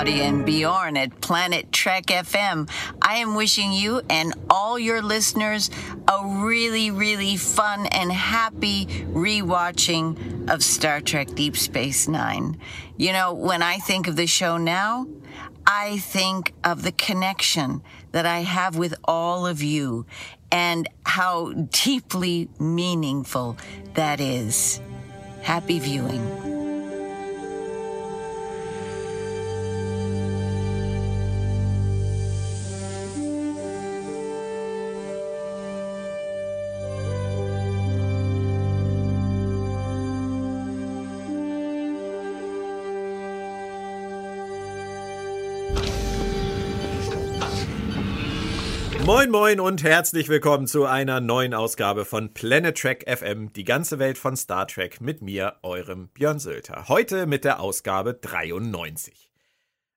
Claudia and Bjorn at Planet Trek FM. I am wishing you and all your listeners a really, really fun and happy rewatching of Star Trek Deep Space Nine. You know, when I think of the show now, I think of the connection that I have with all of you and how deeply meaningful that is. Happy viewing. Moin Moin und herzlich willkommen zu einer neuen Ausgabe von Planet Trek FM, die ganze Welt von Star Trek mit mir, eurem Björn Sölter. Heute mit der Ausgabe 93.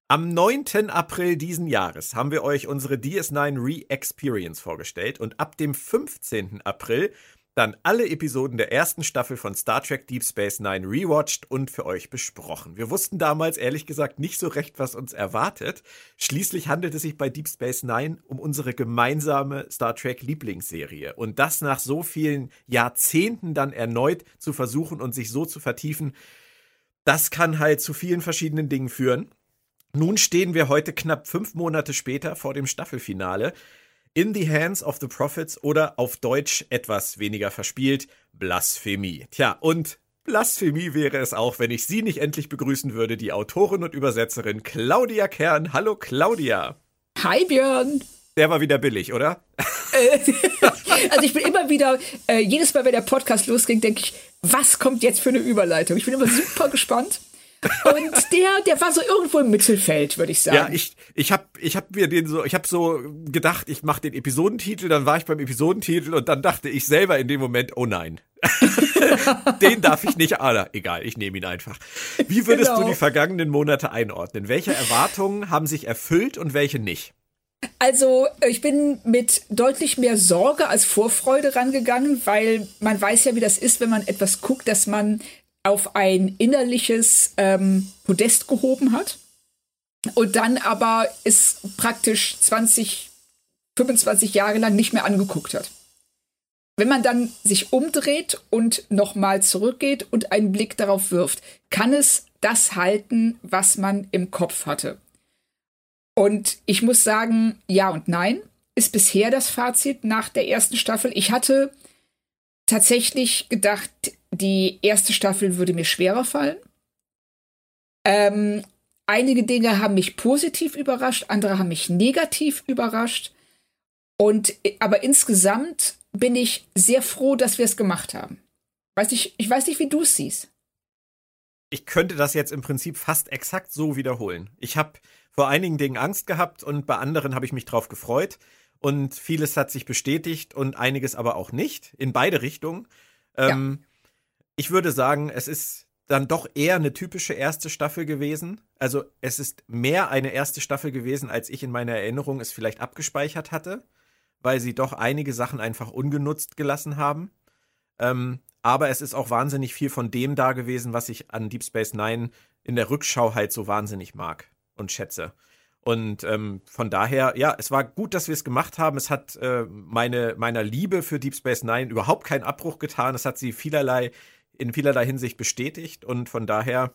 Am 9. April diesen Jahres haben wir euch unsere DS9 Re-Experience vorgestellt und ab dem 15. April dann alle Episoden der ersten Staffel von Star Trek Deep Space Nine rewatcht und für euch besprochen. Wir wussten damals ehrlich gesagt nicht so recht, was uns erwartet. Schließlich handelt es sich bei Deep Space Nine um unsere gemeinsame Star Trek Lieblingsserie. Und das nach so vielen Jahrzehnten dann erneut zu versuchen und sich so zu vertiefen, das kann halt zu vielen verschiedenen Dingen führen. Nun stehen wir heute knapp fünf Monate später vor dem Staffelfinale. In the Hands of the Prophets oder auf Deutsch etwas weniger verspielt, Blasphemie. Tja, und Blasphemie wäre es auch, wenn ich Sie nicht endlich begrüßen würde, die Autorin und Übersetzerin Claudia Kern. Hallo Claudia. Hi Björn. Der war wieder billig, oder? Äh, also ich bin immer wieder, äh, jedes Mal, wenn der Podcast losging, denke ich, was kommt jetzt für eine Überleitung? Ich bin immer super gespannt. Und der, der war so irgendwo im Mittelfeld, würde ich sagen. Ja, ich, ich habe ich hab mir den so, ich habe so gedacht, ich mache den Episodentitel, dann war ich beim Episodentitel und dann dachte ich selber in dem Moment, oh nein. den darf ich nicht, ah, egal, ich nehme ihn einfach. Wie würdest genau. du die vergangenen Monate einordnen? Welche Erwartungen haben sich erfüllt und welche nicht? Also ich bin mit deutlich mehr Sorge als Vorfreude rangegangen, weil man weiß ja, wie das ist, wenn man etwas guckt, dass man auf ein innerliches ähm, Podest gehoben hat und dann aber es praktisch 20, 25 Jahre lang nicht mehr angeguckt hat. Wenn man dann sich umdreht und nochmal zurückgeht und einen Blick darauf wirft, kann es das halten, was man im Kopf hatte. Und ich muss sagen, ja und nein ist bisher das Fazit nach der ersten Staffel. Ich hatte tatsächlich gedacht, die erste Staffel würde mir schwerer fallen. Ähm, einige Dinge haben mich positiv überrascht, andere haben mich negativ überrascht. Und aber insgesamt bin ich sehr froh, dass wir es gemacht haben. Weiß ich, ich weiß nicht, wie du es siehst. Ich könnte das jetzt im Prinzip fast exakt so wiederholen. Ich habe vor einigen Dingen Angst gehabt und bei anderen habe ich mich drauf gefreut. Und vieles hat sich bestätigt und einiges aber auch nicht. In beide Richtungen. Ähm, ja ich würde sagen, es ist dann doch eher eine typische erste Staffel gewesen. Also es ist mehr eine erste Staffel gewesen, als ich in meiner Erinnerung es vielleicht abgespeichert hatte, weil sie doch einige Sachen einfach ungenutzt gelassen haben. Ähm, aber es ist auch wahnsinnig viel von dem da gewesen, was ich an Deep Space Nine in der Rückschau halt so wahnsinnig mag und schätze. Und ähm, von daher, ja, es war gut, dass wir es gemacht haben. Es hat äh, meine, meiner Liebe für Deep Space Nine überhaupt keinen Abbruch getan. Es hat sie vielerlei in vielerlei Hinsicht bestätigt und von daher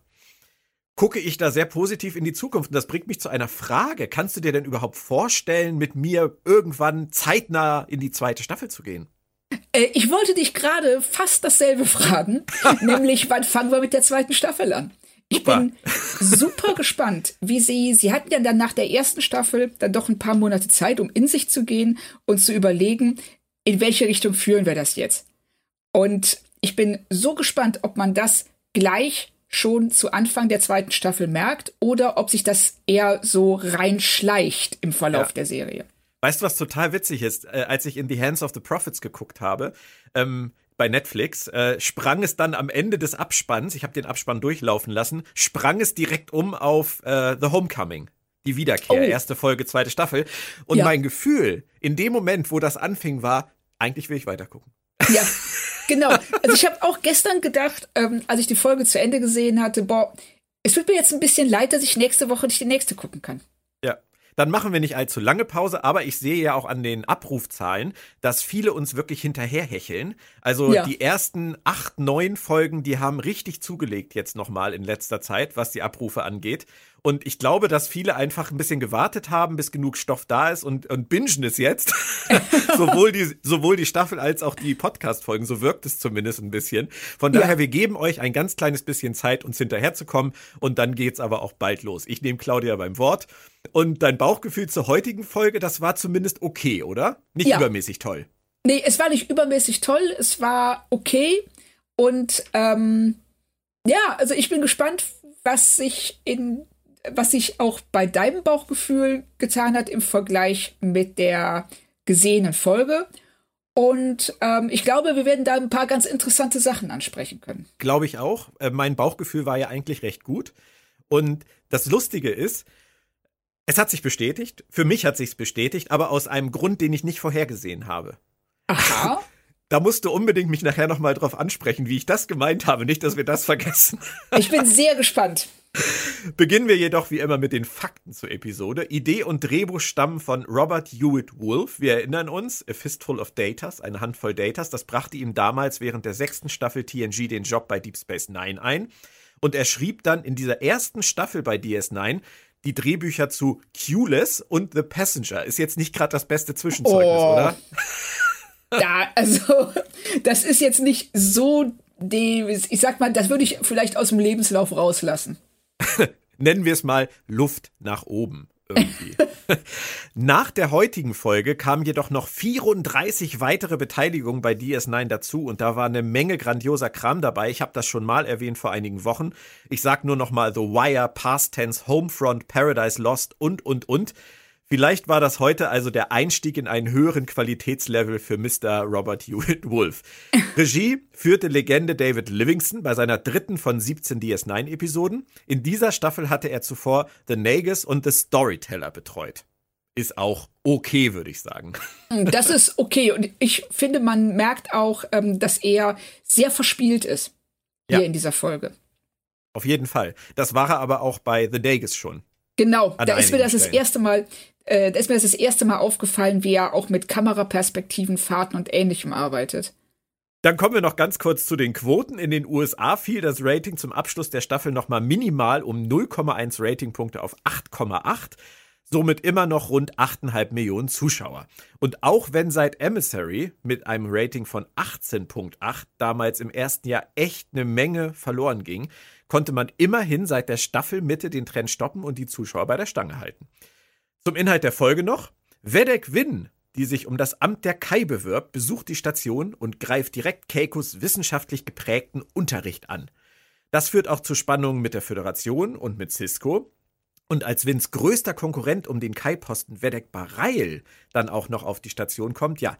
gucke ich da sehr positiv in die Zukunft. Und das bringt mich zu einer Frage. Kannst du dir denn überhaupt vorstellen, mit mir irgendwann zeitnah in die zweite Staffel zu gehen? Äh, ich wollte dich gerade fast dasselbe fragen, nämlich wann fangen wir mit der zweiten Staffel an? Ich super. bin super gespannt, wie sie, sie hatten ja dann nach der ersten Staffel dann doch ein paar Monate Zeit, um in sich zu gehen und zu überlegen, in welche Richtung führen wir das jetzt? Und ich bin so gespannt, ob man das gleich schon zu Anfang der zweiten Staffel merkt oder ob sich das eher so reinschleicht im Verlauf ja. der Serie. Weißt du, was total witzig ist? Äh, als ich in The Hands of the Prophets geguckt habe, ähm, bei Netflix, äh, sprang es dann am Ende des Abspanns, ich habe den Abspann durchlaufen lassen, sprang es direkt um auf äh, The Homecoming. Die Wiederkehr, Oh. erste Folge, zweite Staffel. Und Ja. mein Gefühl in dem Moment, wo das anfing, war, eigentlich will ich weitergucken. Ja, genau. Also ich habe auch gestern gedacht, ähm, als ich die Folge zu Ende gesehen hatte, boah, es tut mir jetzt ein bisschen leid, dass ich nächste Woche nicht die nächste gucken kann. Ja. Dann machen wir nicht allzu lange Pause, aber ich sehe ja auch an den Abrufzahlen, dass viele uns wirklich hinterherhecheln. Also Ja. die ersten acht, neun Folgen, die haben richtig zugelegt jetzt nochmal in letzter Zeit, was die Abrufe angeht. Und ich glaube, dass viele einfach ein bisschen gewartet haben, bis genug Stoff da ist und, und bingen es jetzt. sowohl, die, sowohl die Staffel als auch die Podcast-Folgen. So wirkt es zumindest ein bisschen. Von Ja. daher, wir geben euch ein ganz kleines bisschen Zeit, uns hinterherzukommen. Und dann geht's aber auch bald los. Ich nehme Claudia beim Wort. Und dein Bauchgefühl zur heutigen Folge, das war zumindest okay, oder? Nicht Ja. übermäßig toll. Nee, es war nicht übermäßig toll, es war okay. Und ähm, ja, also ich bin gespannt, was sich in was sich auch bei deinem Bauchgefühl getan hat im Vergleich mit der gesehenen Folge. Und ähm, ich glaube, wir werden da ein paar ganz interessante Sachen ansprechen können. Glaube ich auch. Äh, mein Bauchgefühl war ja eigentlich recht gut. Und das Lustige ist, es hat sich bestätigt. Für mich hat sich's bestätigt, aber aus einem Grund, den ich nicht vorhergesehen habe. Aha. Da musst du unbedingt mich nachher nochmal drauf ansprechen, wie ich das gemeint habe. Nicht, dass wir das vergessen. Ich bin sehr gespannt. Beginnen wir jedoch wie immer mit den Fakten zur Episode. Idee und Drehbuch stammen von Robert Hewitt Wolf. Wir erinnern uns, A Fistful of Datas, eine Handvoll Datas. Das brachte ihm damals während der sechsten Staffel TNG den Job bei Deep Space Nine ein. Und er schrieb dann in dieser ersten Staffel bei DS9 die Drehbücher zu Q-less und The Passenger. Ist jetzt nicht gerade das beste Zwischenzeugnis, Oh. oder? Da, also, das ist jetzt nicht so, ich sag mal, das würde ich vielleicht aus dem Lebenslauf rauslassen. nennen wir es mal Luft nach oben. Irgendwie. Nach der heutigen Folge kamen jedoch noch 34 weitere Beteiligungen bei DS9 dazu und da war eine Menge grandioser Kram dabei. Ich habe das schon mal erwähnt vor einigen Wochen. Ich sag nur noch mal The Wire, Past Tense, Homefront, Paradise Lost und und und. Vielleicht war das heute also der Einstieg in einen höheren Qualitätslevel für Mr. Robert Hewitt Wolf. Regie führte Legende David Livingston bei seiner dritten von 17 DS9-Episoden. In dieser Staffel hatte er zuvor The Nagus und The Storyteller betreut. Ist auch okay, würde ich sagen. Das ist okay. Und ich finde, man merkt auch, ähm, dass er sehr verspielt ist hier Ja. in dieser Folge. Auf jeden Fall. Das war er aber auch bei The Nagus schon. Genau, da ist mir das das Stellen. erste Mal, äh, da ist mir das das erste Mal aufgefallen, wie er auch mit Kameraperspektiven, Fahrten und Ähnlichem arbeitet. Dann kommen wir noch ganz kurz zu den Quoten. In den USA fiel das Rating zum Abschluss der Staffel nochmal minimal um 0,1 Ratingpunkte auf 8,8. Somit immer noch rund 8,5 Millionen Zuschauer. Und auch wenn seit Emissary mit einem Rating von 18,8 damals im ersten Jahr echt eine Menge verloren ging, konnte man immerhin seit der Staffelmitte den Trend stoppen und die Zuschauer bei der Stange halten. Zum Inhalt der Folge noch. Vedek Win, die sich um das Amt der Kai bewirbt, besucht die Station und greift direkt Keikos wissenschaftlich geprägten Unterricht an. Das führt auch zu Spannungen mit der Föderation und mit Cisco. Und als Wins größter Konkurrent um den Kai-Posten Vedek Bareil dann auch noch auf die Station kommt, ja,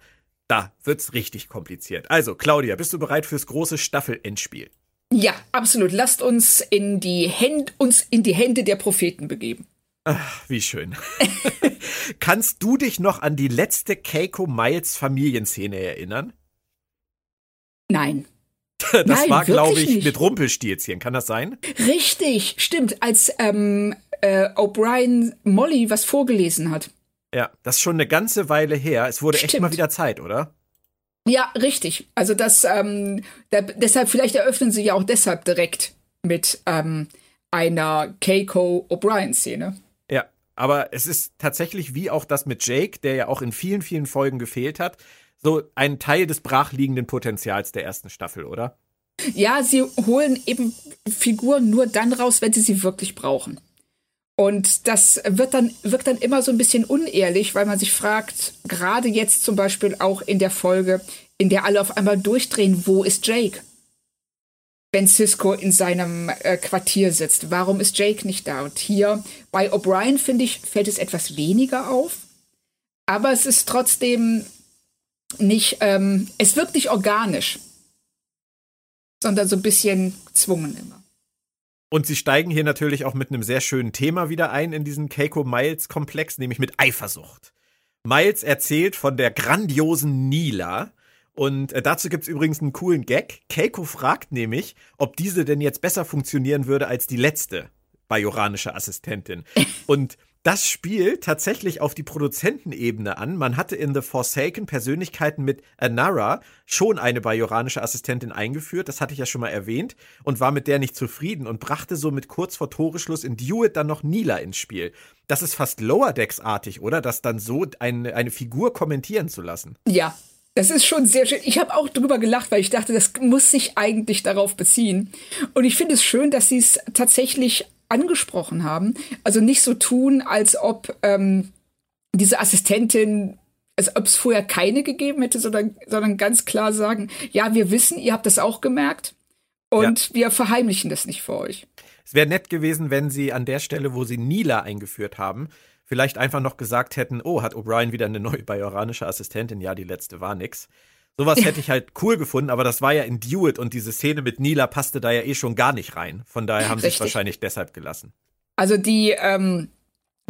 da wird's richtig kompliziert. Also, Claudia, bist du bereit fürs große Staffelendspiel? Ja, absolut. Lasst uns in die Hände, uns in die Hände der Propheten begeben. Wie schön. Kannst du dich noch an die letzte Keiko Miles Familienszene erinnern? Nein. Das Nein, war, glaube ich, nicht. mit Rumpelstilzchen. Kann das sein? Richtig, stimmt, als ähm, äh, O'Brien Molly was vorgelesen hat. Ja, das ist schon eine ganze Weile her. Es wurde echt Stimmt. mal wieder Zeit, oder? Ja, richtig. Also das, ähm, da, deshalb, vielleicht eröffnen sie ja auch deshalb direkt mit ähm, einer Keiko O'Brien-Szene. Ja, aber es ist tatsächlich wie auch das mit Jake, der ja auch in vielen, vielen Folgen gefehlt hat, so ein Teil des brachliegenden Potenzials der ersten Staffel, oder? Ja, sie holen eben Figuren nur dann raus, wenn sie sie wirklich brauchen. Und das wird dann, wirkt dann immer so ein bisschen unehrlich, weil man sich fragt, gerade jetzt zum Beispiel auch in der Folge, in der alle auf einmal durchdrehen, wo ist Jake? Wenn Cisco in seinem äh, Quartier sitzt, warum ist Jake nicht da? Und hier bei O'Brien, finde ich, fällt es etwas weniger auf. Aber es ist trotzdem nicht, ähm, es wirkt nicht organisch sondern so ein bisschen gezwungen immer. Und sie steigen hier natürlich auch mit einem sehr schönen Thema wieder ein in diesen Keiko Miles Komplex, nämlich mit Eifersucht. Miles erzählt von der grandiosen Nila. Und äh, dazu gibt's übrigens einen coolen Gag. Keiko fragt nämlich, ob diese denn jetzt besser funktionieren würde als die letzte bajoranische Assistentin. Und das spielt tatsächlich auf die Produzentenebene an. Man hatte in The Forsaken Persönlichkeiten mit Anara schon eine bajoranische Assistentin eingeführt, das hatte ich ja schon mal erwähnt, und war mit der nicht zufrieden und brachte somit kurz vor Toreschluss in Dewitt dann noch Nila ins Spiel. Das ist fast Lower Decks-artig, oder? Das dann so eine, eine Figur kommentieren zu lassen. Ja, das ist schon sehr schön. Ich habe auch drüber gelacht, weil ich dachte, das muss sich eigentlich darauf beziehen. Und ich finde es schön, dass sie es tatsächlich angesprochen haben. Also nicht so tun, als ob ähm, diese Assistentin, als ob es vorher keine gegeben hätte, sondern, sondern ganz klar sagen, ja, wir wissen, ihr habt das auch gemerkt und ja. wir verheimlichen das nicht vor euch. Es wäre nett gewesen, wenn sie an der Stelle, wo sie Nila eingeführt haben, vielleicht einfach noch gesagt hätten, oh, hat O'Brien wieder eine neue bajoranische Assistentin? Ja, die letzte war nix. Sowas hätte ich halt cool gefunden, aber das war ja in Dewitt und diese Szene mit Nila passte da ja eh schon gar nicht rein. Von daher haben sie es wahrscheinlich deshalb gelassen. Also die ähm,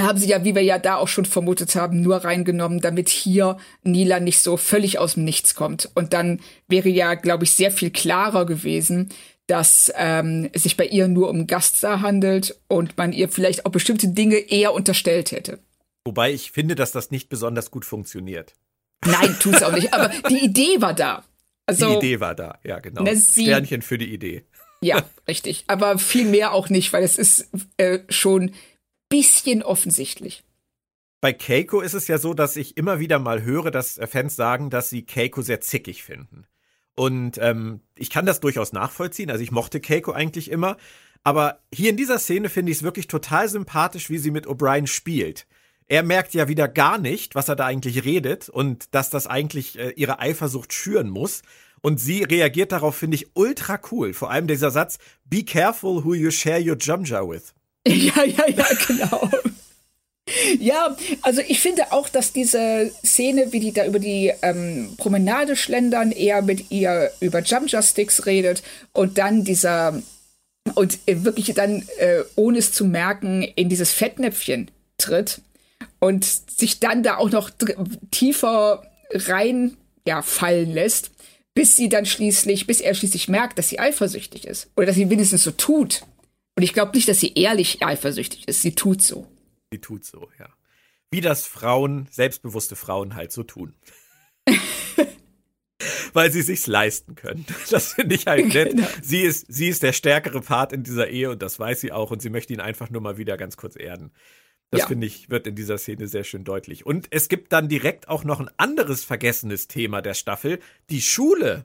haben sie ja, wie wir ja da auch schon vermutet haben, nur reingenommen, damit hier Nila nicht so völlig aus dem Nichts kommt. Und dann wäre ja, glaube ich, sehr viel klarer gewesen, dass ähm, es sich bei ihr nur um Gaststar handelt und man ihr vielleicht auch bestimmte Dinge eher unterstellt hätte. Wobei ich finde, dass das nicht besonders gut funktioniert. Nein, tut's auch nicht. Aber die Idee war da. Also, die Idee war da, ja, genau. Ne, sie, Sternchen für die Idee. Ja, richtig. Aber viel mehr auch nicht, weil es ist äh, schon bisschen offensichtlich. Bei Keiko ist es ja so, dass ich immer wieder mal höre, dass Fans sagen, dass sie Keiko sehr zickig finden. Und ähm, ich kann das durchaus nachvollziehen. Also ich mochte Keiko eigentlich immer. Aber hier in dieser Szene finde ich es wirklich total sympathisch, wie sie mit O'Brien spielt er merkt ja wieder gar nicht, was er da eigentlich redet und dass das eigentlich äh, ihre Eifersucht schüren muss. Und sie reagiert darauf, finde ich, ultra cool. Vor allem dieser Satz, be careful who you share your Jumja with. Ja, ja, ja, genau. Ja, also ich finde auch, dass diese Szene, wie die da über die ähm, Promenade schlendern, eher mit ihr über Jump-Sticks redet und dann dieser und wirklich dann, äh, ohne es zu merken, in dieses Fettnäpfchen tritt und sich dann da auch noch tiefer rein ja, fallen lässt, bis sie dann schließlich, bis er schließlich merkt, dass sie eifersüchtig ist. Oder dass sie wenigstens so tut. Und ich glaube nicht, dass sie ehrlich eifersüchtig ist. Sie tut so. Sie tut so, ja. Wie das Frauen, selbstbewusste Frauen halt so tun. Weil sie sich's leisten können. Das finde ich halt nett. Genau. Sie ist, sie ist der stärkere Part in dieser Ehe und das weiß sie auch und sie möchte ihn einfach nur mal wieder ganz kurz erden. Das ja. finde ich, wird in dieser Szene sehr schön deutlich. Und es gibt dann direkt auch noch ein anderes vergessenes Thema der Staffel, die Schule.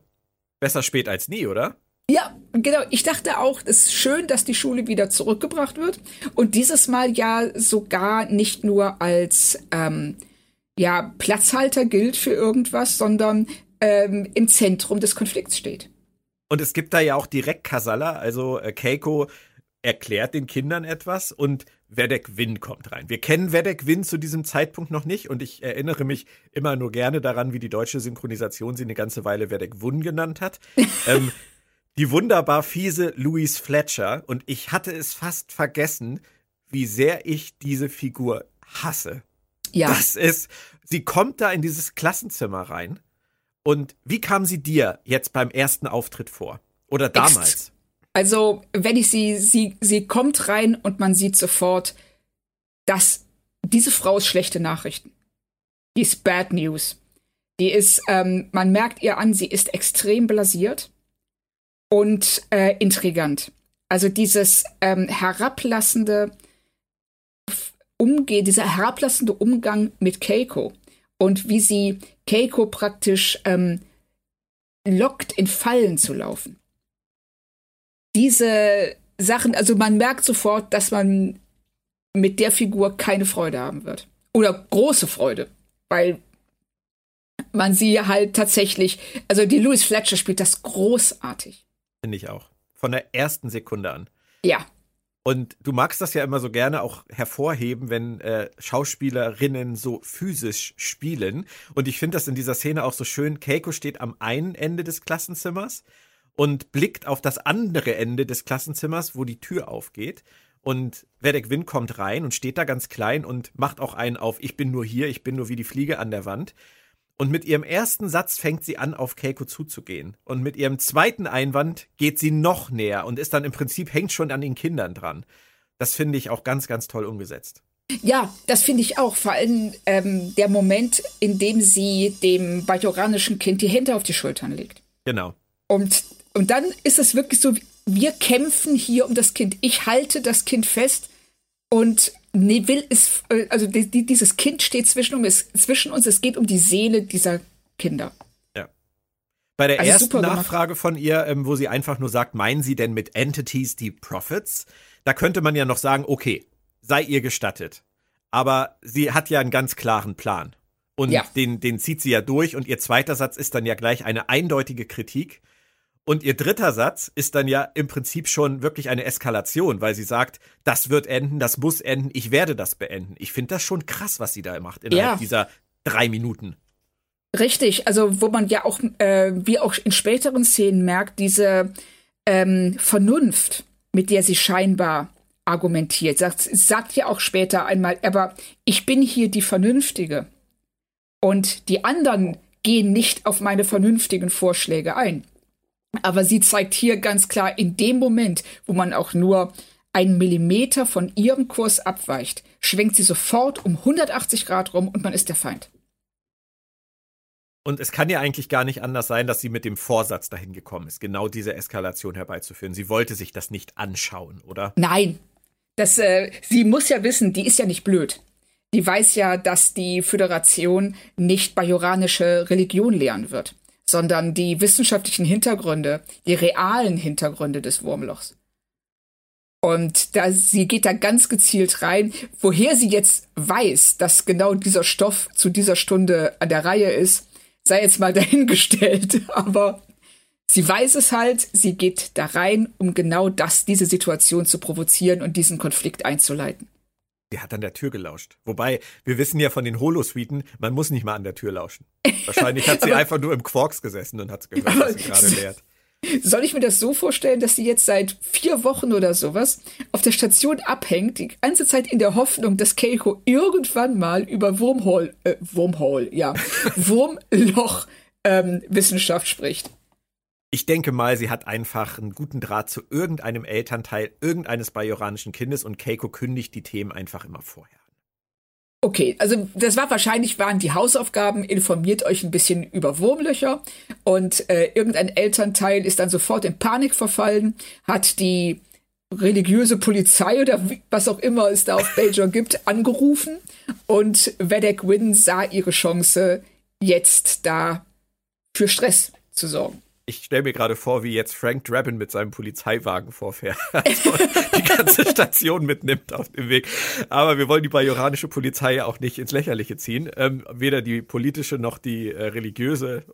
Besser spät als nie, oder? Ja, genau. Ich dachte auch, es ist schön, dass die Schule wieder zurückgebracht wird. Und dieses Mal ja sogar nicht nur als ähm, ja, Platzhalter gilt für irgendwas, sondern ähm, im Zentrum des Konflikts steht. Und es gibt da ja auch direkt Kasala, also äh, Keiko erklärt den Kindern etwas und Vedek Win kommt rein. Wir kennen Vedek Win zu diesem Zeitpunkt noch nicht und ich erinnere mich immer nur gerne daran, wie die deutsche Synchronisation sie eine ganze Weile Vedek Wun genannt hat. ähm, die wunderbar fiese Louise Fletcher und ich hatte es fast vergessen, wie sehr ich diese Figur hasse. Ja. Das ist, sie kommt da in dieses Klassenzimmer rein und wie kam sie dir jetzt beim ersten Auftritt vor? Oder damals? Ext also, wenn ich sie, sie, sie kommt rein und man sieht sofort, dass diese Frau ist schlechte Nachrichten. Die ist Bad News. Die ist, ähm, man merkt ihr an, sie ist extrem blasiert und äh, intrigant. Also dieses ähm, herablassende Umgehen, dieser herablassende Umgang mit Keiko und wie sie Keiko praktisch ähm, lockt, in Fallen zu laufen diese Sachen, also man merkt sofort, dass man mit der Figur keine Freude haben wird. Oder große Freude, weil man sie halt tatsächlich, also die Louis Fletcher spielt das großartig. Finde ich auch. Von der ersten Sekunde an. Ja. Und du magst das ja immer so gerne auch hervorheben, wenn äh, Schauspielerinnen so physisch spielen. Und ich finde das in dieser Szene auch so schön. Keiko steht am einen Ende des Klassenzimmers und blickt auf das andere Ende des Klassenzimmers, wo die Tür aufgeht. Und Vedek Win kommt rein und steht da ganz klein und macht auch einen auf, ich bin nur hier, ich bin nur wie die Fliege an der Wand. Und mit ihrem ersten Satz fängt sie an, auf Keiko zuzugehen. Und mit ihrem zweiten Einwand geht sie noch näher und ist dann im Prinzip hängt schon an den Kindern dran. Das finde ich auch ganz, ganz toll umgesetzt. Ja, das finde ich auch. Vor allem ähm, der Moment, in dem sie dem bajoranischen Kind die Hände auf die Schultern legt. Genau. Und, und dann ist es wirklich so, wir kämpfen hier um das Kind. Ich halte das Kind fest und Neville ist, äh, also die, die, dieses Kind steht zwischen uns, zwischen uns. Es geht um die Seele dieser Kinder. Ja. Bei der also ersten Nachfrage von ihr, ähm, wo sie einfach nur sagt, meinen Sie denn mit Entities die Prophets? Da könnte man ja noch sagen, okay, sei ihr gestattet. Aber sie hat ja einen ganz klaren Plan. Und ja. den, den zieht sie ja durch. Und ihr zweiter Satz ist dann ja gleich eine eindeutige Kritik. Und ihr dritter Satz ist dann ja im Prinzip schon wirklich eine Eskalation, weil sie sagt, das wird enden, das muss enden, ich werde das beenden. Ich finde das schon krass, was sie da macht innerhalb ja. dieser drei Minuten. Richtig, also wo man ja auch, äh, wie auch in späteren Szenen merkt, diese ähm, Vernunft, mit der sie scheinbar argumentiert. Sagt, sagt ja auch später einmal, aber ich bin hier die Vernünftige. Und die anderen gehen nicht auf meine vernünftigen Vorschläge ein. Aber sie zeigt hier ganz klar, in dem Moment, wo man auch nur einen Millimeter von ihrem Kurs abweicht, schwenkt sie sofort um 180 Grad rum und man ist der Feind. Und es kann ja eigentlich gar nicht anders sein, dass sie mit dem Vorsatz dahin gekommen ist, genau diese Eskalation herbeizuführen. Sie wollte sich das nicht anschauen, oder? Nein. Das, äh, sie muss ja wissen, die ist ja nicht blöd. Die weiß ja, dass die Föderation nicht bajoranische Religion lehren wird sondern die wissenschaftlichen Hintergründe, die realen Hintergründe des Wurmlochs. Und da, sie geht da ganz gezielt rein, woher sie jetzt weiß, dass genau dieser Stoff zu dieser Stunde an der Reihe ist, sei jetzt mal dahingestellt. Aber sie weiß es halt, sie geht da rein, um genau das, diese Situation zu provozieren und diesen Konflikt einzuleiten. Sie hat an der Tür gelauscht. Wobei, wir wissen ja von den Holosuiten, man muss nicht mal an der Tür lauschen. Wahrscheinlich hat sie einfach nur im Quarks gesessen und hat gehört, was sie gerade lehrt. Soll ich mir das so vorstellen, dass sie jetzt seit vier Wochen oder sowas auf der Station abhängt, die ganze Zeit in der Hoffnung, dass Keiko irgendwann mal über Wurmhole, äh, Wurmhole, ja, Wurmloch ähm, Wissenschaft spricht? Ich denke mal, sie hat einfach einen guten Draht zu irgendeinem Elternteil irgendeines bajoranischen Kindes und Keiko kündigt die Themen einfach immer vorher. Okay, also das war wahrscheinlich waren die Hausaufgaben, informiert euch ein bisschen über Wurmlöcher. Und äh, irgendein Elternteil ist dann sofort in Panik verfallen, hat die religiöse Polizei oder was auch immer es da auf Bajor gibt, angerufen. Und Vedek Win sah ihre Chance, jetzt da für Stress zu sorgen ich stelle mir gerade vor, wie jetzt Frank Drabin mit seinem Polizeiwagen vorfährt also die ganze Station mitnimmt auf dem Weg. Aber wir wollen die bajoranische Polizei ja auch nicht ins Lächerliche ziehen. Ähm, weder die politische noch die äh, religiöse.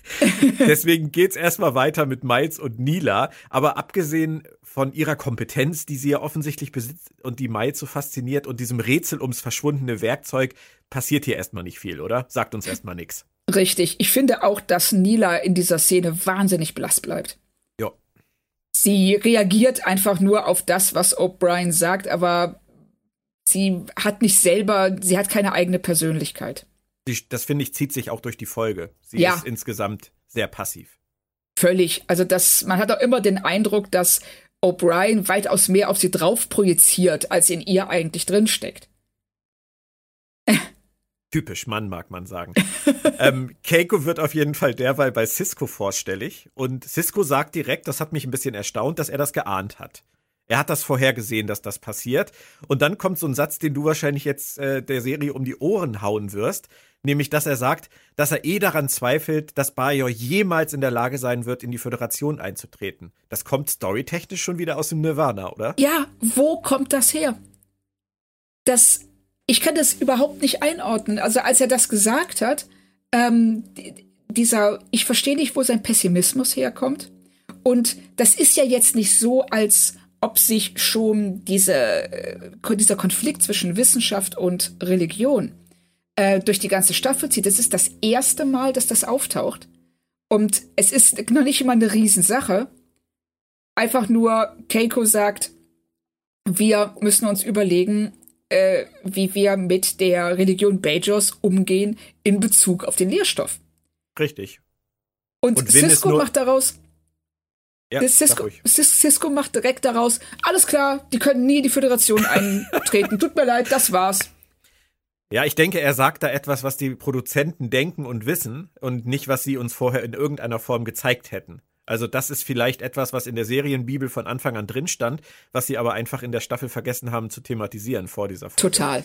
Deswegen geht's erstmal weiter mit Miles und Nila. Aber abgesehen von ihrer Kompetenz, die sie ja offensichtlich besitzt und die Miles so fasziniert und diesem Rätsel ums verschwundene Werkzeug, passiert hier erstmal nicht viel, oder? Sagt uns erstmal nichts. Richtig. Ich finde auch, dass Nila in dieser Szene wahnsinnig blass bleibt. Ja. Sie reagiert einfach nur auf das, was O'Brien sagt, aber sie hat nicht selber, sie hat keine eigene Persönlichkeit. Das finde ich zieht sich auch durch die Folge. Sie ja. ist insgesamt sehr passiv. Völlig. Also das, man hat auch immer den Eindruck, dass O'Brien weitaus mehr auf sie drauf projiziert, als in ihr eigentlich drinsteckt. Typisch Mann, mag man sagen. ähm, Keiko wird auf jeden Fall derweil bei Cisco vorstellig. Und Cisco sagt direkt, das hat mich ein bisschen erstaunt, dass er das geahnt hat. Er hat das vorhergesehen, dass das passiert. Und dann kommt so ein Satz, den du wahrscheinlich jetzt äh, der Serie um die Ohren hauen wirst. Nämlich, dass er sagt, dass er eh daran zweifelt, dass Bajor jemals in der Lage sein wird, in die Föderation einzutreten. Das kommt storytechnisch schon wieder aus dem Nirvana, oder? Ja, wo kommt das her? Das ich kann das überhaupt nicht einordnen. Also als er das gesagt hat, ähm, dieser, ich verstehe nicht, wo sein Pessimismus herkommt. Und das ist ja jetzt nicht so, als ob sich schon diese, äh, dieser Konflikt zwischen Wissenschaft und Religion äh, durch die ganze Staffel zieht. Das ist das erste Mal, dass das auftaucht. Und es ist noch nicht immer eine Riesensache. Einfach nur, Keiko sagt, wir müssen uns überlegen, äh, wie wir mit der Religion Bajors umgehen in Bezug auf den Lehrstoff. Richtig. Und, Und Cisco macht daraus. Ja, Cisco, Cisco macht direkt daraus, alles klar, die können nie in die Föderation eintreten. Tut mir leid, das war's. Ja, ich denke, er sagt da etwas, was die Produzenten denken und wissen und nicht, was sie uns vorher in irgendeiner Form gezeigt hätten. Also das ist vielleicht etwas, was in der Serienbibel von Anfang an drin stand, was sie aber einfach in der Staffel vergessen haben zu thematisieren vor dieser Folge. Total.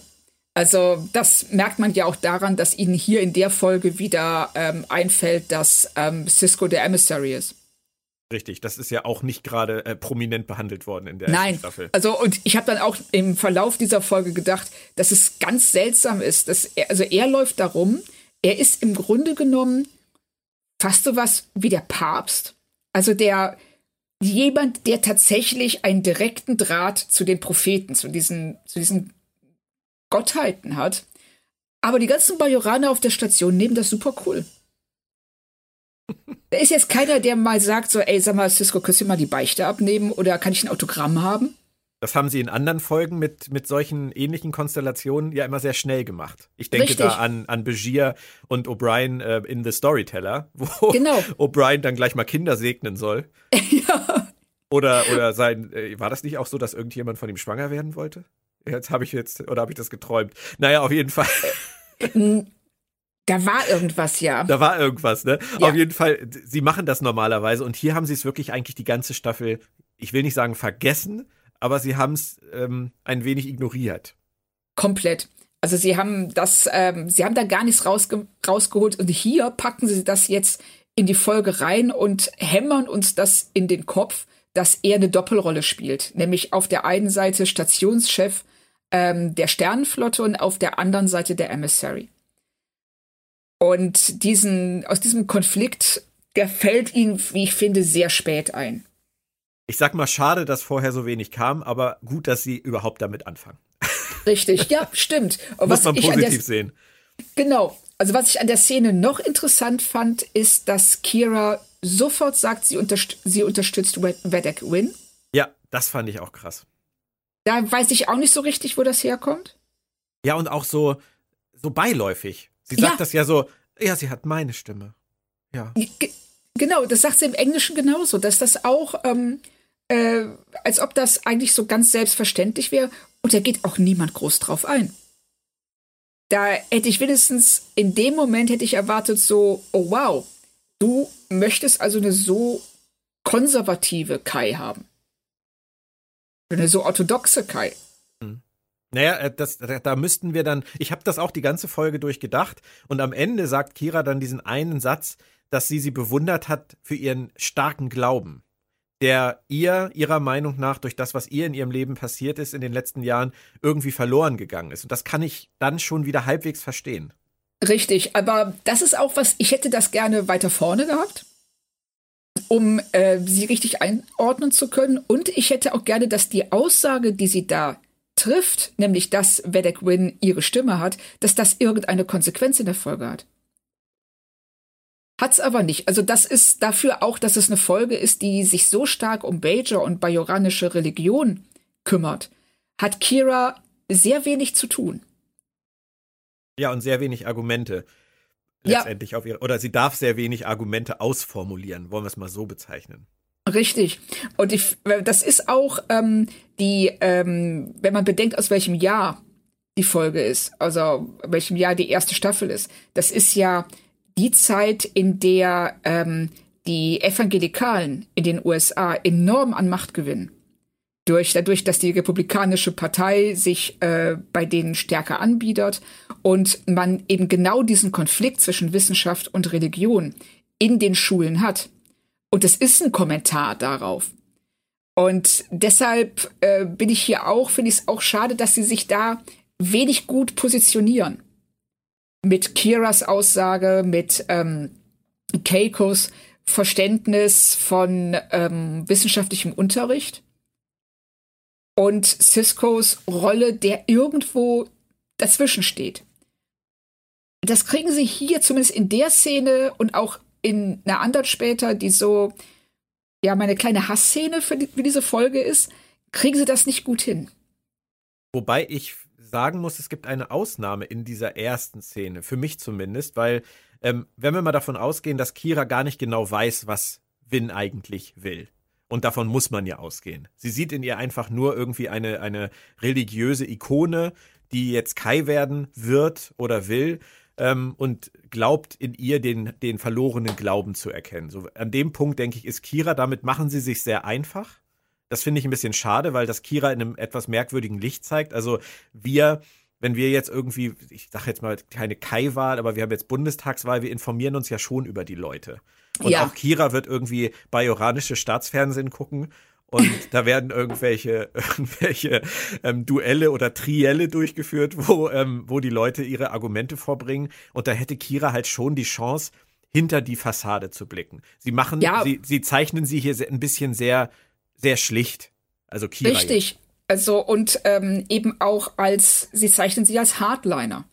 Also das merkt man ja auch daran, dass ihnen hier in der Folge wieder ähm, einfällt, dass ähm, Cisco der Emissary ist. Richtig, das ist ja auch nicht gerade äh, prominent behandelt worden in der Nein. Staffel. Also und ich habe dann auch im Verlauf dieser Folge gedacht, dass es ganz seltsam ist, dass er, also er läuft darum, er ist im Grunde genommen fast so was wie der Papst, also der jemand, der tatsächlich einen direkten Draht zu den Propheten, zu diesen, zu diesen Gottheiten hat. Aber die ganzen Bajoraner auf der Station nehmen das super cool. da ist jetzt keiner, der mal sagt, so, ey, sag mal, Cisco, kannst du mal die Beichte abnehmen oder kann ich ein Autogramm haben? Das haben sie in anderen Folgen mit, mit solchen ähnlichen Konstellationen ja immer sehr schnell gemacht. Ich denke Richtig. da an, an Begier und O'Brien äh, in The Storyteller, wo genau. O'Brien dann gleich mal Kinder segnen soll. ja. Oder, oder sein, äh, war das nicht auch so, dass irgendjemand von ihm schwanger werden wollte? Jetzt habe ich jetzt, oder habe ich das geträumt? Naja, auf jeden Fall. Da war irgendwas, ja. Da war irgendwas, ne? Ja. Auf jeden Fall, sie machen das normalerweise und hier haben sie es wirklich eigentlich die ganze Staffel, ich will nicht sagen vergessen, aber sie haben es ähm, ein wenig ignoriert. Komplett. Also sie haben das, ähm, sie haben da gar nichts rausge rausgeholt und hier packen sie das jetzt in die Folge rein und hämmern uns das in den Kopf, dass er eine Doppelrolle spielt. Nämlich auf der einen Seite Stationschef ähm, der Sternenflotte und auf der anderen Seite der Emissary. Und diesen, aus diesem Konflikt, der fällt ihnen, wie ich finde, sehr spät ein ich sag mal, schade, dass vorher so wenig kam, aber gut, dass sie überhaupt damit anfangen. Richtig, ja, stimmt. Und Muss man positiv sehen. Genau. Also was ich an der Szene noch interessant fand, ist, dass Kira sofort sagt, sie, unterst sie unterstützt Vedek Win. Ja, das fand ich auch krass. Da weiß ich auch nicht so richtig, wo das herkommt. Ja, und auch so, so beiläufig. Sie sagt ja. das ja so, ja, sie hat meine Stimme. Ja. G genau, das sagt sie im Englischen genauso, dass das auch ähm, äh, als ob das eigentlich so ganz selbstverständlich wäre. Und da geht auch niemand groß drauf ein. Da hätte ich wenigstens in dem Moment hätte ich erwartet so, oh wow, du möchtest also eine so konservative Kai haben. Eine so orthodoxe Kai. Hm. Naja, äh, das, da müssten wir dann, ich habe das auch die ganze Folge durchgedacht und am Ende sagt Kira dann diesen einen Satz, dass sie sie bewundert hat für ihren starken Glauben der ihr, ihrer Meinung nach, durch das, was ihr in ihrem Leben passiert ist in den letzten Jahren, irgendwie verloren gegangen ist. Und das kann ich dann schon wieder halbwegs verstehen. Richtig, aber das ist auch was, ich hätte das gerne weiter vorne gehabt, um äh, sie richtig einordnen zu können. Und ich hätte auch gerne, dass die Aussage, die sie da trifft, nämlich dass Vedek Win ihre Stimme hat, dass das irgendeine Konsequenz in der Folge hat. Hat's aber nicht. Also das ist dafür auch, dass es eine Folge ist, die sich so stark um Bajor und bajoranische Religion kümmert, hat Kira sehr wenig zu tun. Ja, und sehr wenig Argumente letztendlich ja. auf ihre, oder sie darf sehr wenig Argumente ausformulieren, wollen wir es mal so bezeichnen. Richtig. Und ich, das ist auch ähm, die, ähm, wenn man bedenkt, aus welchem Jahr die Folge ist, also welchem Jahr die erste Staffel ist. Das ist ja die Zeit, in der ähm, die Evangelikalen in den USA enorm an Macht gewinnen. Durch, dadurch, dass die Republikanische Partei sich äh, bei denen stärker anbietet und man eben genau diesen Konflikt zwischen Wissenschaft und Religion in den Schulen hat. Und es ist ein Kommentar darauf. Und deshalb äh, bin ich hier auch, finde ich es auch schade, dass sie sich da wenig gut positionieren mit Kiras Aussage, mit ähm, Keikos Verständnis von ähm, wissenschaftlichem Unterricht und Ciscos Rolle, der irgendwo dazwischen steht. Das kriegen sie hier zumindest in der Szene und auch in einer anderen später, die so, ja, meine kleine Hassszene für, die, für diese Folge ist, kriegen sie das nicht gut hin. Wobei ich sagen muss, es gibt eine Ausnahme in dieser ersten Szene, für mich zumindest, weil ähm, wenn wir mal davon ausgehen, dass Kira gar nicht genau weiß, was Win eigentlich will. Und davon muss man ja ausgehen. Sie sieht in ihr einfach nur irgendwie eine, eine religiöse Ikone, die jetzt Kai werden wird oder will ähm, und glaubt in ihr den, den verlorenen Glauben zu erkennen. So, an dem Punkt, denke ich, ist Kira, damit machen sie sich sehr einfach. Das finde ich ein bisschen schade, weil das Kira in einem etwas merkwürdigen Licht zeigt. Also wir wenn wir jetzt irgendwie, ich sage jetzt mal keine Kai-Wahl, aber wir haben jetzt Bundestagswahl, wir informieren uns ja schon über die Leute. Und ja. auch Kira wird irgendwie bajoranische Staatsfernsehen gucken und da werden irgendwelche, irgendwelche ähm, Duelle oder Trielle durchgeführt, wo, ähm, wo die Leute ihre Argumente vorbringen. Und da hätte Kira halt schon die Chance, hinter die Fassade zu blicken. Sie machen, ja. sie, sie zeichnen sie hier ein bisschen sehr, sehr schlicht. Also Kira. Richtig. Jetzt. Also und ähm, eben auch als, sie zeichnen sie als Hardliner.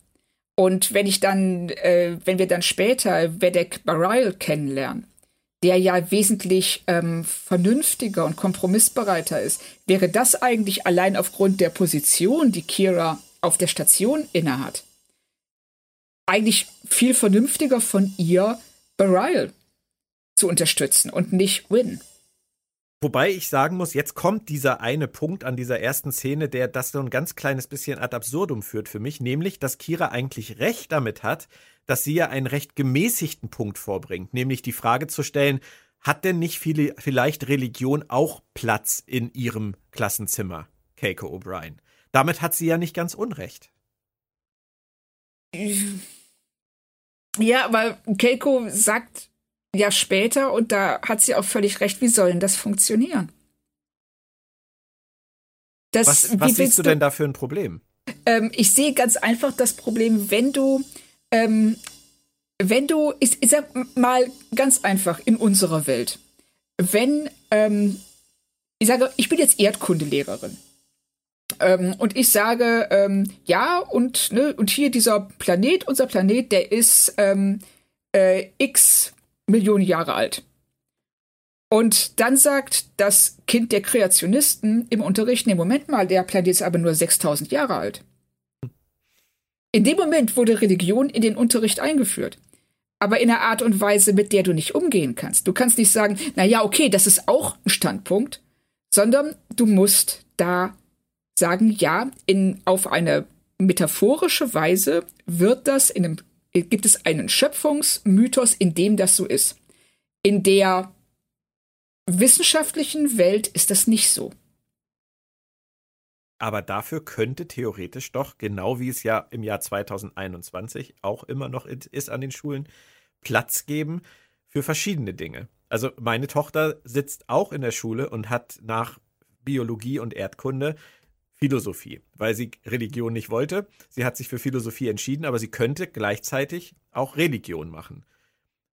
Und wenn ich dann, äh, wenn wir dann später Vedek Barile kennenlernen, der ja wesentlich ähm, vernünftiger und kompromissbereiter ist, wäre das eigentlich allein aufgrund der Position, die Kira auf der Station innehat, eigentlich viel vernünftiger von ihr, Barile zu unterstützen und nicht Win. Wobei ich sagen muss, jetzt kommt dieser eine Punkt an dieser ersten Szene, der das so ein ganz kleines bisschen ad absurdum führt für mich, nämlich, dass Kira eigentlich recht damit hat, dass sie ja einen recht gemäßigten Punkt vorbringt, nämlich die Frage zu stellen, hat denn nicht viele, vielleicht Religion auch Platz in ihrem Klassenzimmer, Keiko O'Brien? Damit hat sie ja nicht ganz unrecht. Ja, aber Keiko sagt ja später, und da hat sie auch völlig recht, wie soll denn das funktionieren? Das, was was siehst du denn da für ein Problem? Ähm, ich sehe ganz einfach das Problem, wenn du, ähm, wenn du, ich, ich, sag mal ganz einfach in unserer Welt, wenn, ähm, ich sage, ich bin jetzt Erdkundelehrerin. Ähm, und ich sage, ähm, ja, und, ne, und hier dieser Planet, unser Planet, der ist ähm, äh, x Millionen Jahre alt. Und dann sagt das Kind der Kreationisten im Unterricht, nee, Moment mal, der Planet ist aber nur 6000 Jahre alt. In dem Moment wurde Religion in den Unterricht eingeführt. Aber in einer Art und Weise, mit der du nicht umgehen kannst. Du kannst nicht sagen, na ja, okay, das ist auch ein Standpunkt, sondern du musst da sagen, ja, in, auf eine metaphorische Weise wird das in einem gibt es einen Schöpfungsmythos, in dem das so ist. In der wissenschaftlichen Welt ist das nicht so. Aber dafür könnte theoretisch doch, genau wie es ja im Jahr 2021 auch immer noch ist an den Schulen, Platz geben für verschiedene Dinge. Also meine Tochter sitzt auch in der Schule und hat nach Biologie und Erdkunde Philosophie, weil sie Religion nicht wollte. Sie hat sich für Philosophie entschieden, aber sie könnte gleichzeitig auch Religion machen.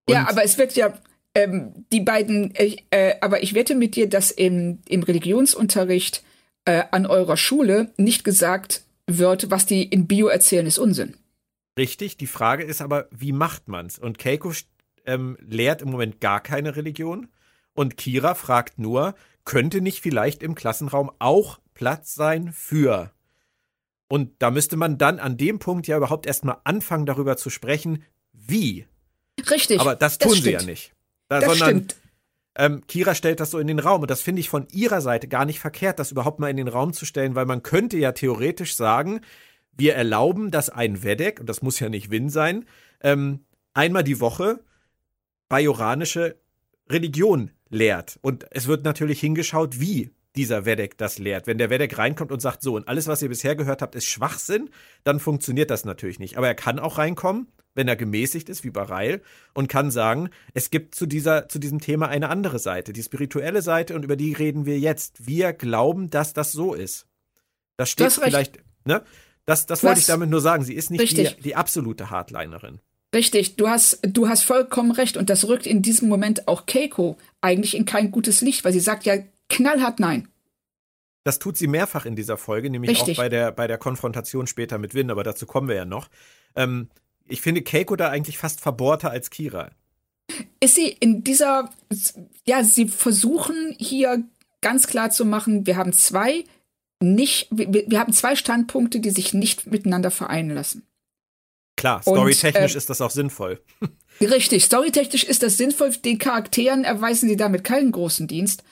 Und ja, aber es wird ja ähm, die beiden, äh, aber ich wette mit dir, dass im, im Religionsunterricht äh, an eurer Schule nicht gesagt wird, was die in Bio erzählen, ist Unsinn. Richtig, die Frage ist aber, wie macht man's? Und Keiko ähm, lehrt im Moment gar keine Religion und Kira fragt nur, könnte nicht vielleicht im Klassenraum auch Platz sein für. Und da müsste man dann an dem Punkt ja überhaupt erstmal anfangen, darüber zu sprechen, wie. Richtig. Aber das tun das sie ja nicht. Da, das sondern, stimmt. Ähm, Kira stellt das so in den Raum und das finde ich von ihrer Seite gar nicht verkehrt, das überhaupt mal in den Raum zu stellen, weil man könnte ja theoretisch sagen, wir erlauben, dass ein Wedek, und das muss ja nicht Win sein, ähm, einmal die Woche bajoranische Religion lehrt. Und es wird natürlich hingeschaut, wie dieser Wedek das lehrt. Wenn der Wedek reinkommt und sagt, so, und alles, was ihr bisher gehört habt, ist Schwachsinn, dann funktioniert das natürlich nicht. Aber er kann auch reinkommen, wenn er gemäßigt ist, wie Bareil, und kann sagen, es gibt zu, dieser, zu diesem Thema eine andere Seite, die spirituelle Seite, und über die reden wir jetzt. Wir glauben, dass das so ist. Das steht das vielleicht, ne? Das, das wollte ich damit nur sagen. Sie ist nicht die, die absolute Hardlinerin. Richtig, du hast, du hast vollkommen recht. Und das rückt in diesem Moment auch Keiko eigentlich in kein gutes Licht, weil sie sagt ja, knallhart nein. Das tut sie mehrfach in dieser Folge, nämlich Richtig. auch bei der, bei der Konfrontation später mit Win, aber dazu kommen wir ja noch. Ähm, ich finde Keiko da eigentlich fast verbohrter als Kira. Ist sie in dieser, ja, sie versuchen hier ganz klar zu machen, wir haben zwei nicht, wir, wir haben zwei Standpunkte, die sich nicht miteinander vereinen lassen. Klar, storytechnisch äh, ist das auch sinnvoll. Richtig, storytechnisch ist das sinnvoll. Den Charakteren erweisen sie damit keinen großen Dienst,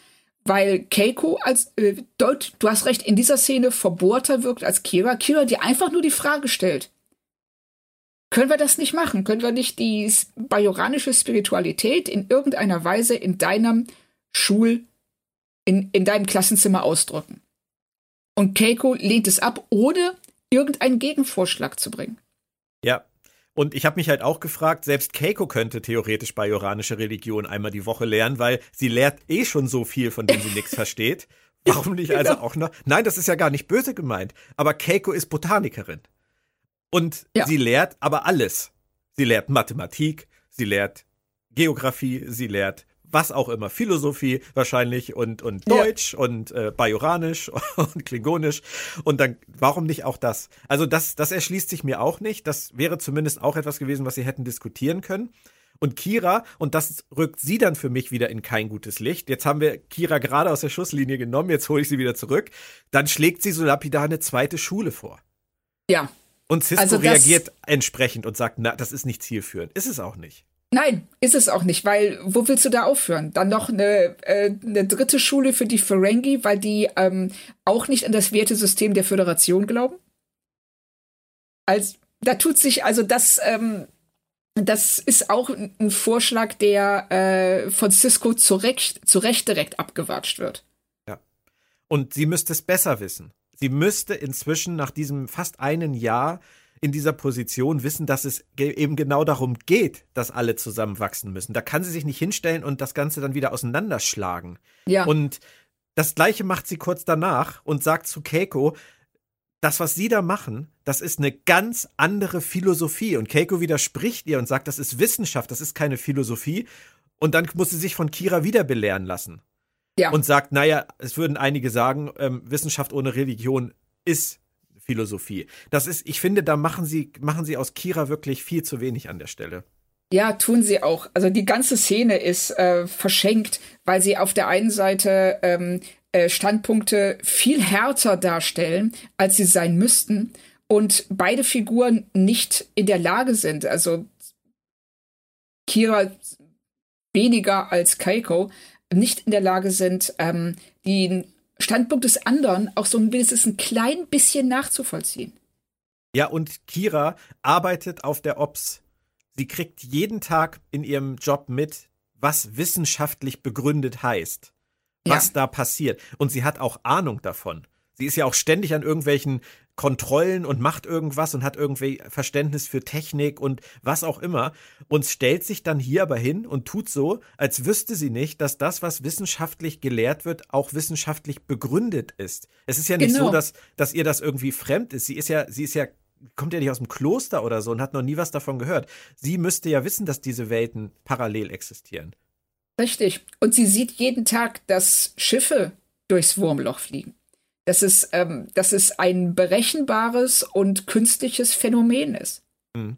weil Keiko als äh, Deut, du hast recht, in dieser Szene verbohrter wirkt als Kira. Kira, die einfach nur die Frage stellt. Können wir das nicht machen? Können wir nicht die bajoranische Spiritualität in irgendeiner Weise in deinem Schul, in, in deinem Klassenzimmer ausdrücken? Und Keiko lehnt es ab, ohne irgendeinen Gegenvorschlag zu bringen. Ja. Und ich habe mich halt auch gefragt, selbst Keiko könnte theoretisch bajoranische Religion einmal die Woche lernen, weil sie lehrt eh schon so viel, von dem sie nichts versteht. Warum nicht also genau. auch noch? Nein, das ist ja gar nicht böse gemeint. Aber Keiko ist Botanikerin. Und ja. sie lehrt aber alles. Sie lehrt Mathematik, sie lehrt Geografie, sie lehrt was auch immer, Philosophie wahrscheinlich und, und Deutsch ja. und äh, Bajoranisch und Klingonisch. Und dann, warum nicht auch das? Also das, das erschließt sich mir auch nicht. Das wäre zumindest auch etwas gewesen, was sie hätten diskutieren können. Und Kira, und das rückt sie dann für mich wieder in kein gutes Licht. Jetzt haben wir Kira gerade aus der Schusslinie genommen, jetzt hole ich sie wieder zurück. Dann schlägt sie so lapidar eine zweite Schule vor. Ja. Und Cisco also reagiert entsprechend und sagt, na, das ist nicht zielführend. Ist es auch nicht. Nein, ist es auch nicht, weil wo willst du da aufhören? Dann noch eine, äh, eine dritte Schule für die Ferengi, weil die ähm, auch nicht an das Wertesystem der Föderation glauben? Also, da tut sich, also das, ähm, das ist auch ein Vorschlag, der äh, von Cisco zu Recht, zu Recht direkt abgewatscht wird. Ja. Und sie müsste es besser wissen. Sie müsste inzwischen nach diesem fast einen Jahr in dieser Position wissen, dass es eben genau darum geht, dass alle zusammen wachsen müssen. Da kann sie sich nicht hinstellen und das Ganze dann wieder auseinanderschlagen. Ja. Und das Gleiche macht sie kurz danach und sagt zu Keiko, das, was sie da machen, das ist eine ganz andere Philosophie. Und Keiko widerspricht ihr und sagt, das ist Wissenschaft, das ist keine Philosophie. Und dann muss sie sich von Kira wieder belehren lassen. Ja. Und sagt, naja, es würden einige sagen, ähm, Wissenschaft ohne Religion ist Philosophie. Das ist, ich finde, da machen sie, machen sie aus Kira wirklich viel zu wenig an der Stelle. Ja, tun sie auch. Also die ganze Szene ist äh, verschenkt, weil sie auf der einen Seite ähm, äh, Standpunkte viel härter darstellen, als sie sein müssten, und beide Figuren nicht in der Lage sind, also Kira weniger als Keiko, nicht in der Lage sind, ähm, die Standpunkt des anderen auch so wenigstens ein klein bisschen nachzuvollziehen. Ja, und Kira arbeitet auf der Ops. Sie kriegt jeden Tag in ihrem Job mit, was wissenschaftlich begründet heißt, was ja. da passiert. Und sie hat auch Ahnung davon. Sie ist ja auch ständig an irgendwelchen Kontrollen und macht irgendwas und hat irgendwie Verständnis für Technik und was auch immer und stellt sich dann hier aber hin und tut so, als wüsste sie nicht, dass das, was wissenschaftlich gelehrt wird, auch wissenschaftlich begründet ist. Es ist ja nicht genau. so, dass, dass ihr das irgendwie fremd ist. Sie ist ja, sie ist ja kommt ja nicht aus dem Kloster oder so und hat noch nie was davon gehört. Sie müsste ja wissen, dass diese Welten parallel existieren. Richtig. Und sie sieht jeden Tag, dass Schiffe durchs Wurmloch fliegen dass es, ähm, dass es ein berechenbares und künstliches Phänomen ist. Mhm.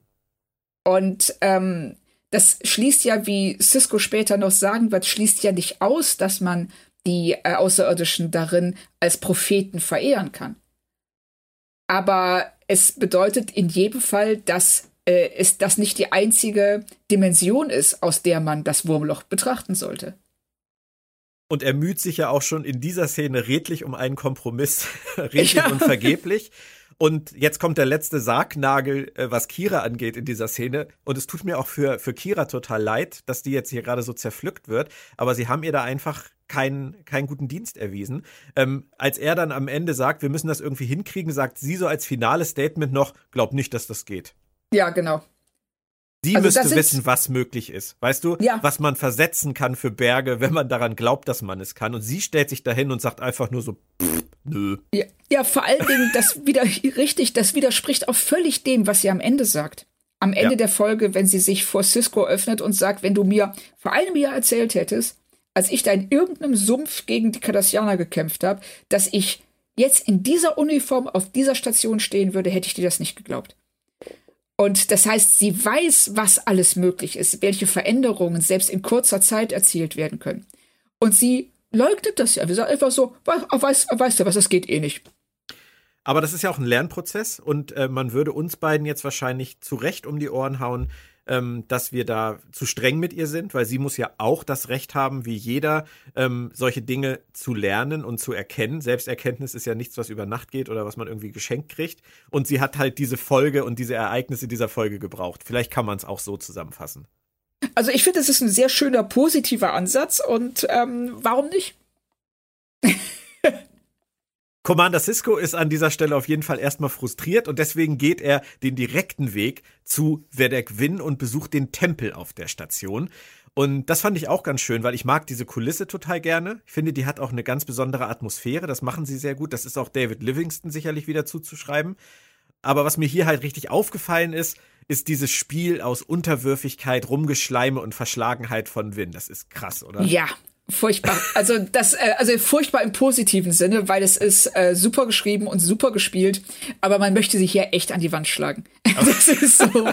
Und ähm, das schließt ja, wie Cisco später noch sagen wird, schließt ja nicht aus, dass man die äh, Außerirdischen darin als Propheten verehren kann. Aber es bedeutet in jedem Fall, dass äh, es das nicht die einzige Dimension ist, aus der man das Wurmloch betrachten sollte. Und er müht sich ja auch schon in dieser Szene redlich um einen Kompromiss, redlich ja. und vergeblich. Und jetzt kommt der letzte Sargnagel, äh, was Kira angeht in dieser Szene. Und es tut mir auch für, für Kira total leid, dass die jetzt hier gerade so zerpflückt wird. Aber sie haben ihr da einfach keinen, keinen guten Dienst erwiesen. Ähm, als er dann am Ende sagt, wir müssen das irgendwie hinkriegen, sagt sie so als finales Statement noch, glaub nicht, dass das geht. Ja, genau. Sie also müsste wissen, was möglich ist. Weißt du, ja. was man versetzen kann für Berge, wenn man daran glaubt, dass man es kann. Und sie stellt sich dahin und sagt einfach nur so, pff, nö. Ja, ja, vor allen Dingen, das wieder richtig, das widerspricht auch völlig dem, was sie am Ende sagt. Am Ende ja. der Folge, wenn sie sich vor Cisco öffnet und sagt, wenn du mir vor einem Jahr erzählt hättest, als ich da in irgendeinem Sumpf gegen die Cardassianer gekämpft habe, dass ich jetzt in dieser Uniform auf dieser Station stehen würde, hätte ich dir das nicht geglaubt. Und das heißt, sie weiß, was alles möglich ist, welche Veränderungen selbst in kurzer Zeit erzielt werden können. Und sie leugnet das ja. Wir sagen einfach so, weißt, weißt du was, das geht eh nicht. Aber das ist ja auch ein Lernprozess und äh, man würde uns beiden jetzt wahrscheinlich zu Recht um die Ohren hauen, ähm, dass wir da zu streng mit ihr sind, weil sie muss ja auch das Recht haben, wie jeder, ähm, solche Dinge zu lernen und zu erkennen. Selbsterkenntnis ist ja nichts, was über Nacht geht oder was man irgendwie geschenkt kriegt. Und sie hat halt diese Folge und diese Ereignisse dieser Folge gebraucht. Vielleicht kann man es auch so zusammenfassen. Also ich finde, es ist ein sehr schöner positiver Ansatz und ähm, warum nicht? Commander Cisco ist an dieser Stelle auf jeden Fall erstmal frustriert und deswegen geht er den direkten Weg zu Vedek Win und besucht den Tempel auf der Station. Und das fand ich auch ganz schön, weil ich mag diese Kulisse total gerne. Ich finde, die hat auch eine ganz besondere Atmosphäre. Das machen sie sehr gut. Das ist auch David Livingston sicherlich wieder zuzuschreiben. Aber was mir hier halt richtig aufgefallen ist, ist dieses Spiel aus Unterwürfigkeit, Rumgeschleime und Verschlagenheit von Win. Das ist krass, oder? Ja, Furchtbar. Also das, äh, also furchtbar im positiven Sinne, weil es ist äh, super geschrieben und super gespielt, aber man möchte sich hier echt an die Wand schlagen. das ist so.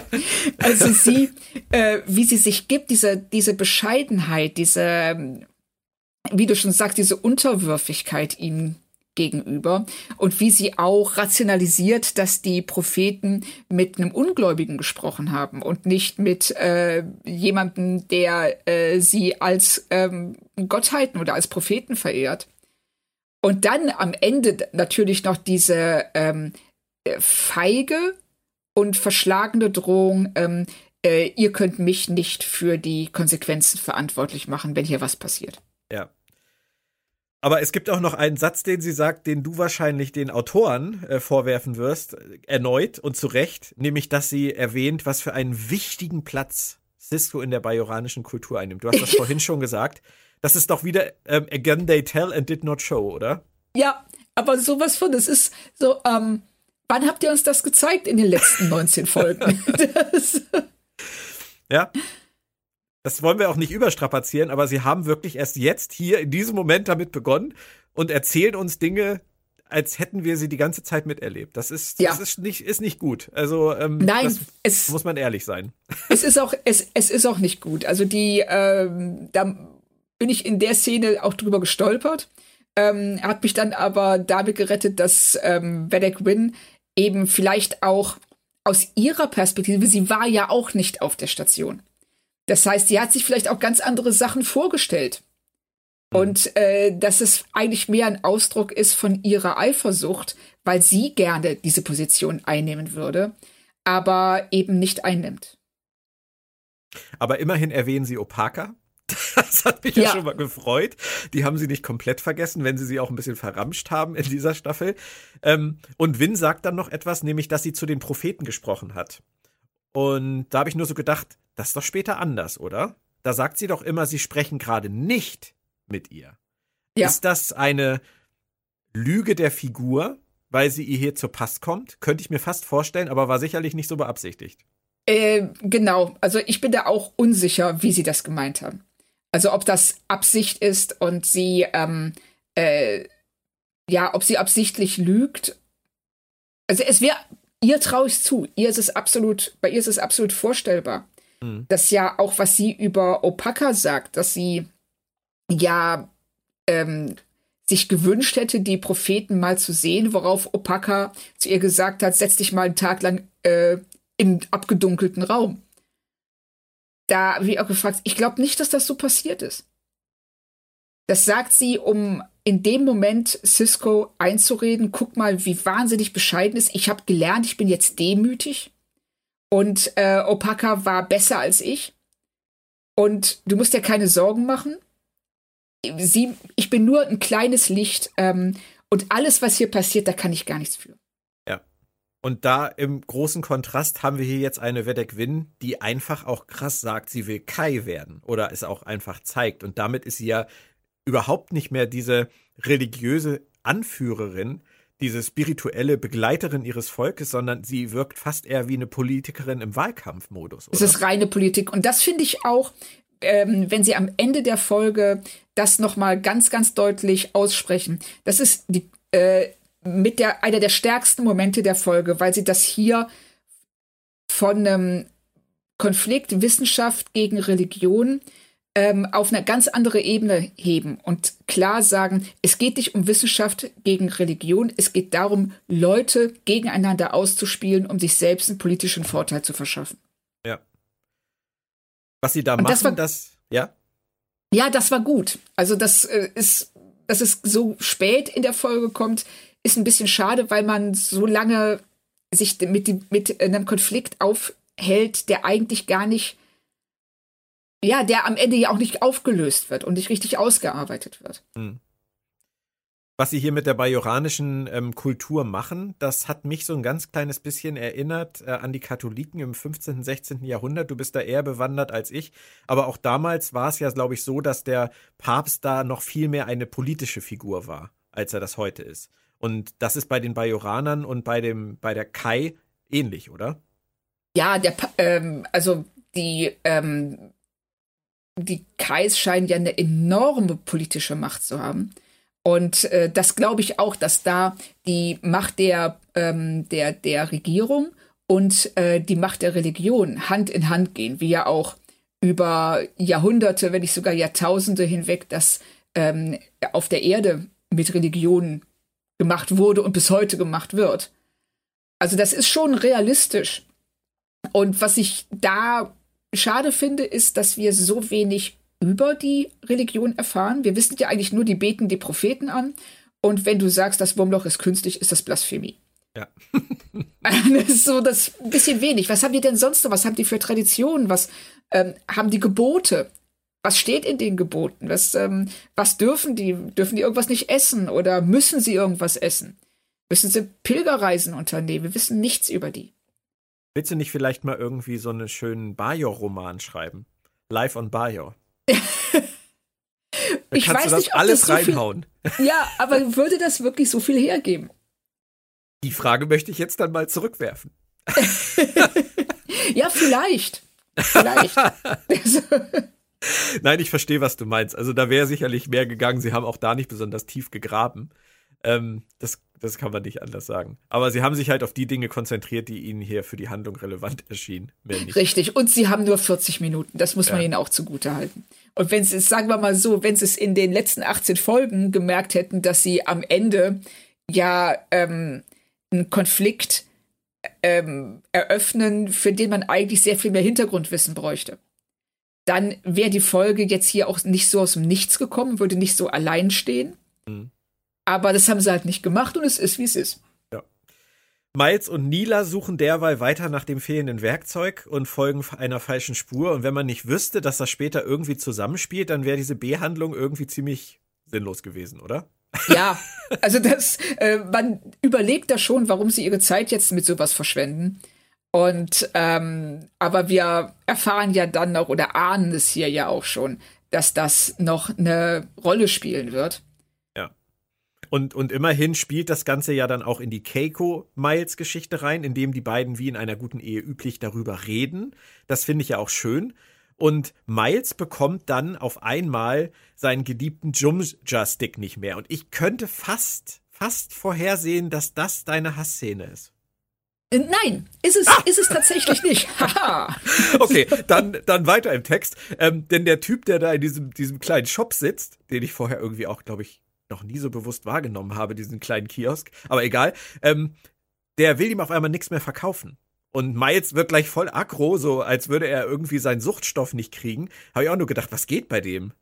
Also sie, äh, wie sie sich gibt, diese, diese Bescheidenheit, diese, wie du schon sagst, diese Unterwürfigkeit ihm gegenüber und wie sie auch rationalisiert, dass die Propheten mit einem Ungläubigen gesprochen haben und nicht mit äh, jemandem, der äh, sie als ähm, Gottheiten oder als Propheten verehrt. Und dann am Ende natürlich noch diese ähm, äh, feige und verschlagene Drohung, ähm, äh, ihr könnt mich nicht für die Konsequenzen verantwortlich machen, wenn hier was passiert. Ja, aber es gibt auch noch einen Satz, den sie sagt, den du wahrscheinlich den Autoren äh, vorwerfen wirst, erneut und zu Recht, nämlich, dass sie erwähnt, was für einen wichtigen Platz Cisco in der bajoranischen Kultur einnimmt. Du hast das vorhin schon gesagt. Das ist doch wieder ähm, Again They Tell and Did Not Show, oder? Ja, aber sowas von, das ist so, ähm, wann habt ihr uns das gezeigt in den letzten 19 Folgen? ja. Das wollen wir auch nicht überstrapazieren, aber sie haben wirklich erst jetzt hier in diesem Moment damit begonnen und erzählen uns Dinge, als hätten wir sie die ganze Zeit miterlebt. Das ist, ja. das ist nicht, ist nicht gut. Also ähm, Nein, es, muss man ehrlich sein. Es ist auch, es, es ist auch nicht gut. Also die, ähm, da bin ich in der Szene auch drüber gestolpert. Ähm, hat mich dann aber damit gerettet, dass ähm, Vedek Win eben vielleicht auch aus ihrer Perspektive, sie war ja auch nicht auf der Station. Das heißt, sie hat sich vielleicht auch ganz andere Sachen vorgestellt. Mhm. Und äh, dass es eigentlich mehr ein Ausdruck ist von ihrer Eifersucht, weil sie gerne diese Position einnehmen würde, aber eben nicht einnimmt. Aber immerhin erwähnen sie Opaka. Das hat mich ja. ja. schon mal gefreut. Die haben sie nicht komplett vergessen, wenn sie sie auch ein bisschen verramscht haben in dieser Staffel. Ähm, und Win sagt dann noch etwas, nämlich, dass sie zu den Propheten gesprochen hat. Und da habe ich nur so gedacht, das ist doch später anders, oder? Da sagt sie doch immer, sie sprechen gerade nicht mit ihr. Ja. Ist das eine Lüge der Figur, weil sie ihr hier zur Pass kommt? Könnte ich mir fast vorstellen, aber war sicherlich nicht so beabsichtigt. Äh, genau, also ich bin da auch unsicher, wie sie das gemeint haben. Also ob das Absicht ist und sie, ähm, äh, ja, ob sie absichtlich lügt. Also es wäre, ihr traue ich zu. Ihr ist es absolut, bei ihr ist es absolut vorstellbar, Mhm. Das ja auch, was sie über Opaka sagt, dass sie ja ähm, sich gewünscht hätte, die Propheten mal zu sehen, worauf Opaka zu ihr gesagt hat, setz dich mal einen Tag lang äh, in abgedunkelten Raum. Da ich auch gefragt, ich glaube nicht, dass das so passiert ist. Das sagt sie, um in dem Moment Cisco einzureden, guck mal, wie wahnsinnig bescheiden ist. Ich habe gelernt, ich bin jetzt demütig. Und äh, Opaka war besser als ich. Und du musst dir keine Sorgen machen. Sie, ich bin nur ein kleines Licht. Ähm, und alles, was hier passiert, da kann ich gar nichts für. Ja. Und da im großen Kontrast haben wir hier jetzt eine Vedek Win, die einfach auch krass sagt, sie will Kai werden. Oder es auch einfach zeigt. Und damit ist sie ja überhaupt nicht mehr diese religiöse Anführerin, diese spirituelle Begleiterin ihres Volkes, sondern sie wirkt fast eher wie eine Politikerin im Wahlkampfmodus. Oder? Es ist reine Politik. Und das finde ich auch, ähm, wenn sie am Ende der Folge das nochmal ganz, ganz deutlich aussprechen. Das ist die, äh, mit der, einer der stärksten Momente der Folge, weil sie das hier von einem Konflikt Wissenschaft gegen Religion ähm, auf eine ganz andere Ebene heben und klar sagen, es geht nicht um Wissenschaft gegen Religion, es geht darum, Leute gegeneinander auszuspielen, um sich selbst einen politischen Vorteil zu verschaffen. Ja. Was sie da und machen, das, war, das, ja? Ja, das war gut. Also das äh, ist, dass es so spät in der Folge kommt, ist ein bisschen schade, weil man so lange sich mit, die, mit einem Konflikt aufhält, der eigentlich gar nicht ja, der am Ende ja auch nicht aufgelöst wird und nicht richtig ausgearbeitet wird. Hm. Was sie hier mit der bajoranischen ähm, Kultur machen, das hat mich so ein ganz kleines bisschen erinnert äh, an die Katholiken im 15., 16. Jahrhundert. Du bist da eher bewandert als ich. Aber auch damals war es ja, glaube ich, so, dass der Papst da noch viel mehr eine politische Figur war, als er das heute ist. Und das ist bei den Bajoranern und bei dem, bei der Kai ähnlich, oder? Ja, der, ähm, also die, ähm, die Kais scheinen ja eine enorme politische Macht zu haben. Und äh, das glaube ich auch, dass da die Macht der, ähm, der, der Regierung und äh, die Macht der Religion Hand in Hand gehen, wie ja auch über Jahrhunderte, wenn nicht sogar Jahrtausende hinweg, das ähm, auf der Erde mit Religion gemacht wurde und bis heute gemacht wird. Also das ist schon realistisch. Und was ich da schade finde, ist, dass wir so wenig über die Religion erfahren. Wir wissen ja eigentlich nur, die beten die Propheten an. Und wenn du sagst, das Wurmloch ist künstlich, ist das Blasphemie. Ja. das ist so das bisschen wenig. Was haben die denn sonst noch? Was haben die für Traditionen? Was ähm, haben die Gebote? Was steht in den Geboten? Was, ähm, was dürfen die? Dürfen die irgendwas nicht essen oder müssen sie irgendwas essen? Müssen sie Pilgerreisen unternehmen? Wir wissen nichts über die. Willst du nicht vielleicht mal irgendwie so einen schönen Bajor-Roman schreiben? Live on Bajor. ich kannst weiß du das nicht, ob alles das so reinhauen. Viel, ja, aber würde das wirklich so viel hergeben? Die Frage möchte ich jetzt dann mal zurückwerfen. ja, vielleicht. Vielleicht. Nein, ich verstehe, was du meinst. Also da wäre sicherlich mehr gegangen. Sie haben auch da nicht besonders tief gegraben. Ähm, das, das kann man nicht anders sagen. Aber sie haben sich halt auf die Dinge konzentriert, die ihnen hier für die Handlung relevant erschienen. Richtig. Und sie haben nur 40 Minuten. Das muss man ja. ihnen auch zugute halten. Und wenn sie es, sagen wir mal so, wenn sie es in den letzten 18 Folgen gemerkt hätten, dass sie am Ende ja ähm, einen Konflikt ähm, eröffnen, für den man eigentlich sehr viel mehr Hintergrundwissen bräuchte, dann wäre die Folge jetzt hier auch nicht so aus dem Nichts gekommen, würde nicht so allein stehen. Mhm aber das haben sie halt nicht gemacht und es ist, wie es ist. Ja. Miles und Nila suchen derweil weiter nach dem fehlenden Werkzeug und folgen einer falschen Spur. Und wenn man nicht wüsste, dass das später irgendwie zusammenspielt, dann wäre diese B-Handlung irgendwie ziemlich sinnlos gewesen, oder? Ja, also das, äh, man überlegt da schon, warum sie ihre Zeit jetzt mit sowas verschwenden. Und ähm, aber wir erfahren ja dann noch oder ahnen es hier ja auch schon, dass das noch eine Rolle spielen wird. Und, und immerhin spielt das Ganze ja dann auch in die Keiko-Miles-Geschichte rein, indem die beiden wie in einer guten Ehe üblich darüber reden. Das finde ich ja auch schön. Und Miles bekommt dann auf einmal seinen geliebten Jumja-Stick nicht mehr. Und ich könnte fast, fast vorhersehen, dass das deine Hassszene ist. Äh, nein, ist es, ah! ist es tatsächlich nicht. okay, dann, dann weiter im Text. Ähm, denn der Typ, der da in diesem, diesem kleinen Shop sitzt, den ich vorher irgendwie auch, glaube ich, noch nie so bewusst wahrgenommen habe, diesen kleinen Kiosk. Aber egal. Ähm, der will ihm auf einmal nichts mehr verkaufen. Und Miles wird gleich voll aggro, so als würde er irgendwie seinen Suchtstoff nicht kriegen. Habe ich auch nur gedacht, was geht bei dem?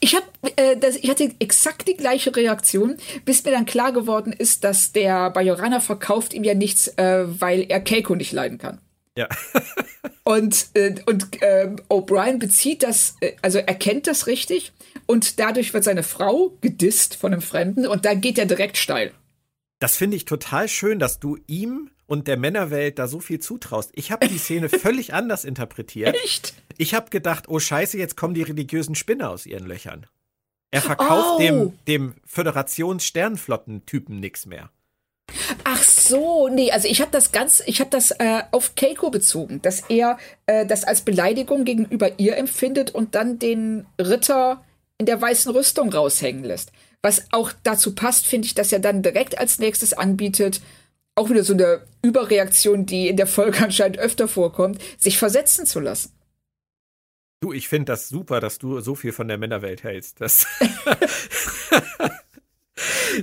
Ich habe, äh, das, ich hatte exakt die gleiche Reaktion, bis mir dann klar geworden ist, dass der Bajoraner verkauft ihm ja nichts, äh, weil er Keiko nicht leiden kann. Ja. und äh, und äh, O'Brien bezieht das, äh, also erkennt das richtig und dadurch wird seine Frau gedisst von einem Fremden und da geht er direkt steil. Das finde ich total schön, dass du ihm und der Männerwelt da so viel zutraust. Ich habe die Szene völlig anders interpretiert. Echt? Ich habe gedacht, oh Scheiße, jetzt kommen die religiösen Spinner aus ihren Löchern. Er verkauft oh. dem, dem Föderations-Sternflotten-Typen nichts mehr. Ach so, nee, also ich habe das ganz, ich habe das äh, auf Keiko bezogen, dass er äh, das als Beleidigung gegenüber ihr empfindet und dann den Ritter in der weißen Rüstung raushängen lässt. Was auch dazu passt, finde ich, dass er dann direkt als nächstes anbietet, auch wieder so eine Überreaktion, die in der Folge anscheinend öfter vorkommt, sich versetzen zu lassen. Du, ich finde das super, dass du so viel von der Männerwelt hältst. Das,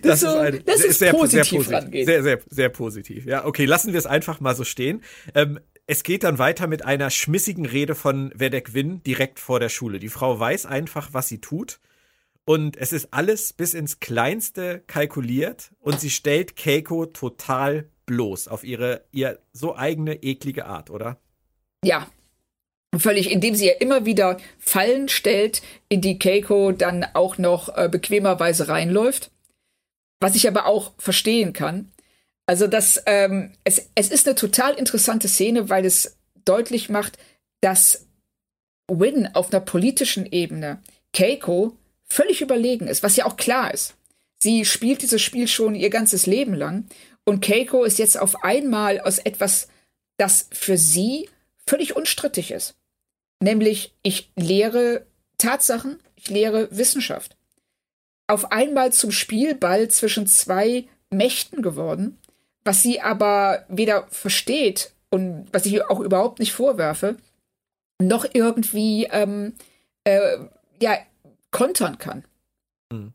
das, so, ist, ein, das ist sehr, positiv sehr positiv. Sehr, sehr, sehr positiv. Ja, okay, lassen wir es einfach mal so stehen. Ähm, es geht dann weiter mit einer schmissigen Rede von Vedek Win direkt vor der Schule. Die Frau weiß einfach, was sie tut. Und es ist alles bis ins Kleinste kalkuliert und sie stellt Keiko total bloß auf ihre, ihr so eigene eklige Art, oder? Ja. Völlig, indem sie ja immer wieder Fallen stellt, in die Keiko dann auch noch äh, bequemerweise reinläuft. Was ich aber auch verstehen kann. Also das, ähm, es, es ist eine total interessante Szene, weil es deutlich macht, dass Win auf einer politischen Ebene Keiko völlig überlegen ist, was ja auch klar ist. Sie spielt dieses Spiel schon ihr ganzes Leben lang und Keiko ist jetzt auf einmal aus etwas, das für sie völlig unstrittig ist. Nämlich, ich lehre Tatsachen, ich lehre Wissenschaft. Auf einmal zum Spielball zwischen zwei Mächten geworden, was sie aber weder versteht und was ich auch überhaupt nicht vorwerfe, noch irgendwie ähm, äh, ja, kontern kann. Hm.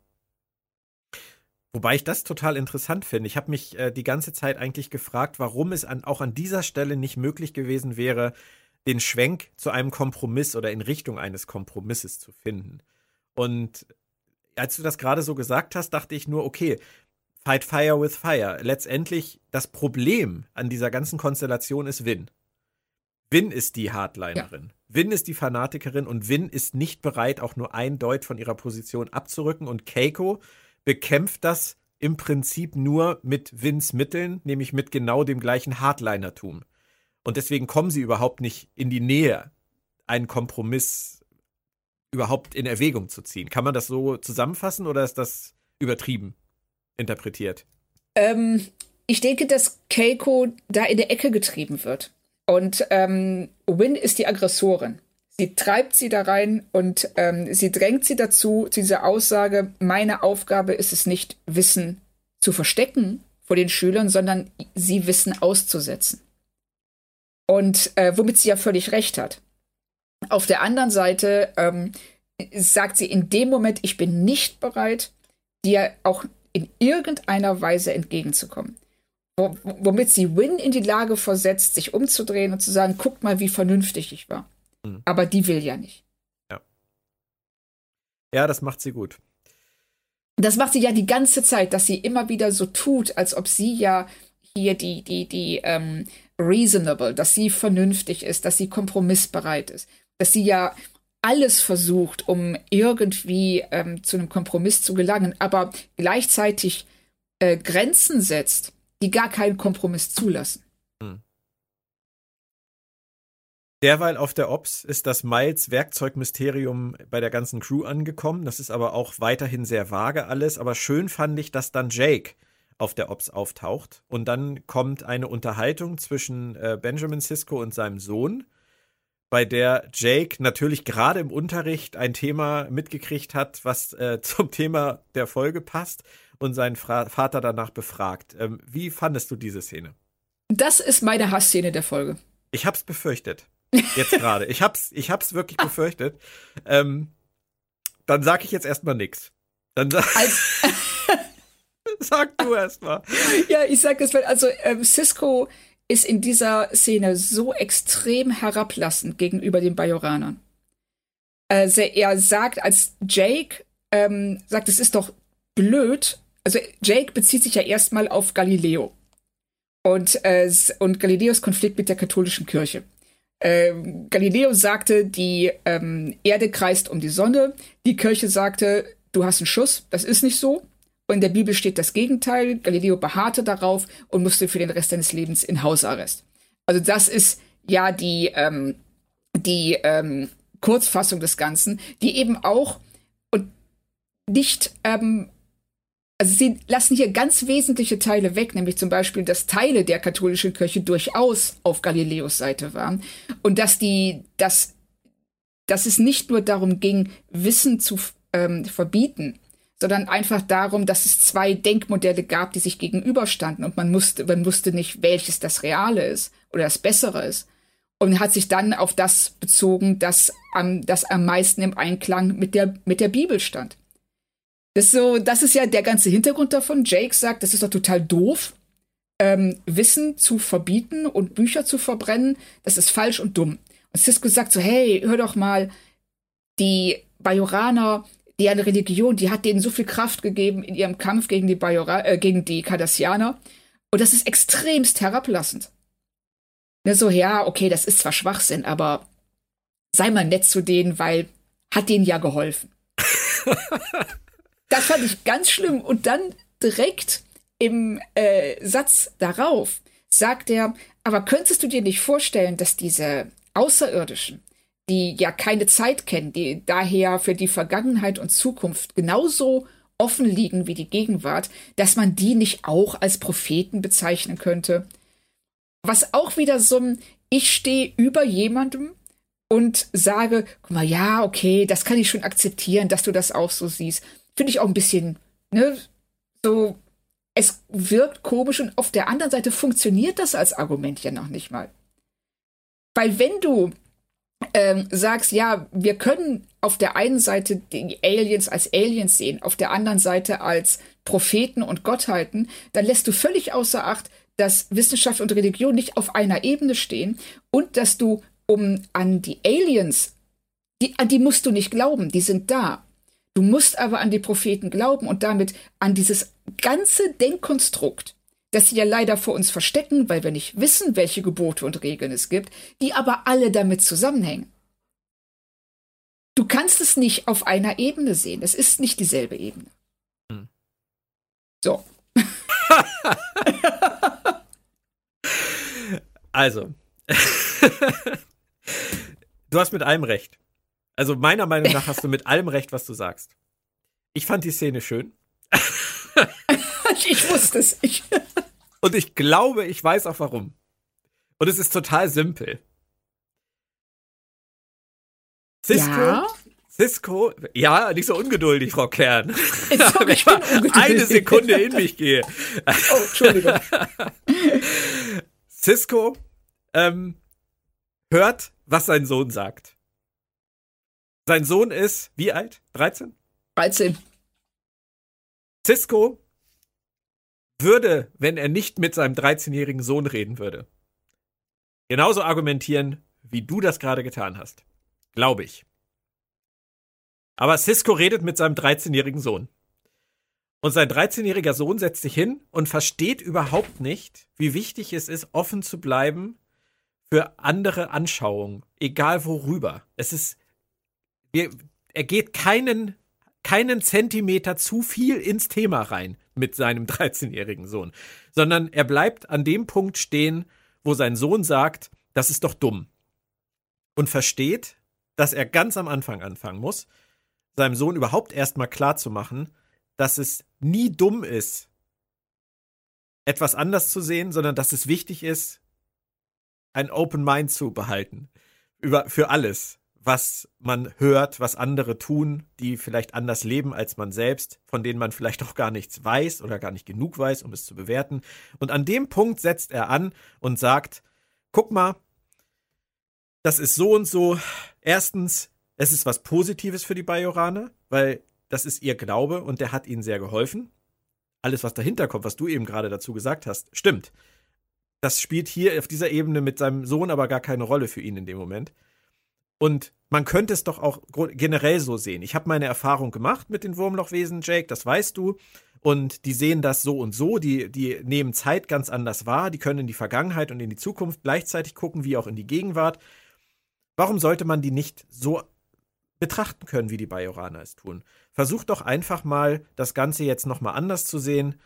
Wobei ich das total interessant finde. Ich habe mich äh, die ganze Zeit eigentlich gefragt, warum es an, auch an dieser Stelle nicht möglich gewesen wäre, den Schwenk zu einem Kompromiss oder in Richtung eines Kompromisses zu finden. Und als du das gerade so gesagt hast, dachte ich nur, okay, Fight Fire with Fire. Letztendlich das Problem an dieser ganzen Konstellation ist Win. Win ist die Hardlinerin. Ja. Win ist die Fanatikerin und Win ist nicht bereit, auch nur ein Deut von ihrer Position abzurücken. Und Keiko bekämpft das im Prinzip nur mit Wins Mitteln, nämlich mit genau dem gleichen Hardlinertum. Und deswegen kommen sie überhaupt nicht in die Nähe, einen Kompromiss überhaupt in Erwägung zu ziehen. Kann man das so zusammenfassen oder ist das übertrieben? interpretiert? Ähm, ich denke, dass Keiko da in der Ecke getrieben wird. Und ähm, Win ist die Aggressorin. Sie treibt sie da rein und ähm, sie drängt sie dazu, zu dieser Aussage, meine Aufgabe ist es nicht, Wissen zu verstecken vor den Schülern, sondern sie Wissen auszusetzen. Und äh, womit sie ja völlig recht hat. Auf der anderen Seite ähm, sagt sie in dem Moment, ich bin nicht bereit, dir auch in irgendeiner Weise entgegenzukommen. womit sie Win in die Lage versetzt, sich umzudrehen und zu sagen, guck mal, wie vernünftig ich war. Mhm. Aber die will ja nicht. Ja. Ja, das macht sie gut. Das macht sie ja die ganze Zeit, dass sie immer wieder so tut, als ob sie ja hier die, die, die, ähm, reasonable, dass sie vernünftig ist, dass sie kompromissbereit ist, dass sie ja alles versucht, um irgendwie ähm, zu einem Kompromiss zu gelangen, aber gleichzeitig äh, Grenzen setzt, die gar keinen Kompromiss zulassen. Hm. Derweil auf der Ops ist das Miles Werkzeugmysterium bei der ganzen Crew angekommen. Das ist aber auch weiterhin sehr vage alles. Aber schön fand ich, dass dann Jake auf der Ops auftaucht. Und dann kommt eine Unterhaltung zwischen äh, Benjamin Sisko und seinem Sohn bei der Jake natürlich gerade im Unterricht ein Thema mitgekriegt hat, was äh, zum Thema der Folge passt und seinen Fra Vater danach befragt. Ähm, wie fandest du diese Szene? Das ist meine Hassszene der Folge. Ich hab's befürchtet. Jetzt gerade. Ich hab's, ich hab's wirklich befürchtet. Ähm, dann sag ich jetzt erstmal nix. Dann sag, sag du erstmal. Ja, ich sag es, weil also ähm, Cisco ist in dieser Szene so extrem herablassend gegenüber den Bajoranern. Also er sagt, als Jake ähm, sagt, es ist doch blöd, also Jake bezieht sich ja erstmal auf Galileo und, äh, und Galileos Konflikt mit der katholischen Kirche. Äh, Galileo sagte, die ähm, Erde kreist um die Sonne, die Kirche sagte, du hast einen Schuss, das ist nicht so. Und in der Bibel steht das Gegenteil. Galileo beharrte darauf und musste für den Rest seines Lebens in Hausarrest. Also das ist ja die, ähm, die ähm, Kurzfassung des Ganzen, die eben auch und nicht, ähm, also sie lassen hier ganz wesentliche Teile weg, nämlich zum Beispiel, dass Teile der katholischen Kirche durchaus auf Galileos Seite waren und dass die, dass, dass es nicht nur darum ging, Wissen zu ähm, verbieten, sondern einfach darum, dass es zwei Denkmodelle gab, die sich gegenüberstanden und man musste, man wusste nicht, welches das Reale ist oder das Bessere ist. Und hat sich dann auf das bezogen, das am, das am meisten im Einklang mit der, mit der Bibel stand. Das so, das ist ja der ganze Hintergrund davon. Jake sagt, das ist doch total doof, ähm, Wissen zu verbieten und Bücher zu verbrennen. Das ist falsch und dumm. Und Cisco sagt so, hey, hör doch mal, die Bajoraner, die eine Religion, die hat denen so viel Kraft gegeben in ihrem Kampf gegen die Bajora, äh, gegen die Cardassianer. Und das ist extremst herablassend. Ne, so, ja, okay, das ist zwar Schwachsinn, aber sei mal nett zu denen, weil hat denen ja geholfen. das fand ich ganz schlimm. Und dann direkt im äh, Satz darauf sagt er, aber könntest du dir nicht vorstellen, dass diese Außerirdischen, die ja keine Zeit kennen, die daher für die Vergangenheit und Zukunft genauso offen liegen wie die Gegenwart, dass man die nicht auch als Propheten bezeichnen könnte? Was auch wieder so ein, ich stehe über jemandem und sage, guck mal, ja, okay, das kann ich schon akzeptieren, dass du das auch so siehst. Finde ich auch ein bisschen, ne, so, es wirkt komisch und auf der anderen Seite funktioniert das als Argument ja noch nicht mal. Weil wenn du ähm, sagst, ja, wir können auf der einen Seite die Aliens als Aliens sehen, auf der anderen Seite als Propheten und Gottheiten, dann lässt du völlig außer Acht, dass Wissenschaft und Religion nicht auf einer Ebene stehen und dass du um an die Aliens, die, an die musst du nicht glauben, die sind da. Du musst aber an die Propheten glauben und damit an dieses ganze Denkkonstrukt, das sie ja leider vor uns verstecken, weil wir nicht wissen, welche Gebote und Regeln es gibt, die aber alle damit zusammenhängen. Du kannst es nicht auf einer Ebene sehen. Es ist nicht dieselbe Ebene. Hm. So. also. du hast mit allem recht. Also meiner Meinung nach hast du mit allem recht, was du sagst. Ich fand die Szene schön. ich wusste es. Ich Und ich glaube, ich weiß auch warum. Und es ist total simpel. Cisco, ja? Cisco, ja, nicht so ungeduldig, Frau Kern. Sorry, ich bin eine Sekunde in mich gehe. Oh, Entschuldigung. Cisco ähm, hört, was sein Sohn sagt. Sein Sohn ist wie alt? 13? 13. Cisco würde, wenn er nicht mit seinem 13-jährigen Sohn reden würde, genauso argumentieren, wie du das gerade getan hast. Glaube ich. Aber Cisco redet mit seinem 13-jährigen Sohn. Und sein 13-jähriger Sohn setzt sich hin und versteht überhaupt nicht, wie wichtig es ist, offen zu bleiben für andere Anschauungen, egal worüber. Es ist er geht keinen, keinen Zentimeter zu viel ins Thema rein mit seinem 13-jährigen Sohn, sondern er bleibt an dem Punkt stehen, wo sein Sohn sagt, das ist doch dumm. Und versteht, dass er ganz am Anfang anfangen muss, seinem Sohn überhaupt erstmal klar zu machen, dass es nie dumm ist, etwas anders zu sehen, sondern dass es wichtig ist, ein Open Mind zu behalten. Über, für alles was man hört, was andere tun, die vielleicht anders leben als man selbst, von denen man vielleicht auch gar nichts weiß oder gar nicht genug weiß, um es zu bewerten. Und an dem Punkt setzt er an und sagt, guck mal, das ist so und so. Erstens, es ist was Positives für die Bajoraner, weil das ist ihr Glaube und der hat ihnen sehr geholfen. Alles, was dahinter kommt, was du eben gerade dazu gesagt hast, stimmt. Das spielt hier auf dieser Ebene mit seinem Sohn aber gar keine Rolle für ihn in dem Moment. Und man könnte es doch auch generell so sehen. Ich habe meine Erfahrung gemacht mit den Wurmlochwesen, Jake, das weißt du. Und die sehen das so und so, die, die nehmen Zeit ganz anders wahr, die können in die Vergangenheit und in die Zukunft gleichzeitig gucken, wie auch in die Gegenwart. Warum sollte man die nicht so betrachten können, wie die Bajoraner es tun? Versuch doch einfach mal, das Ganze jetzt nochmal anders zu sehen,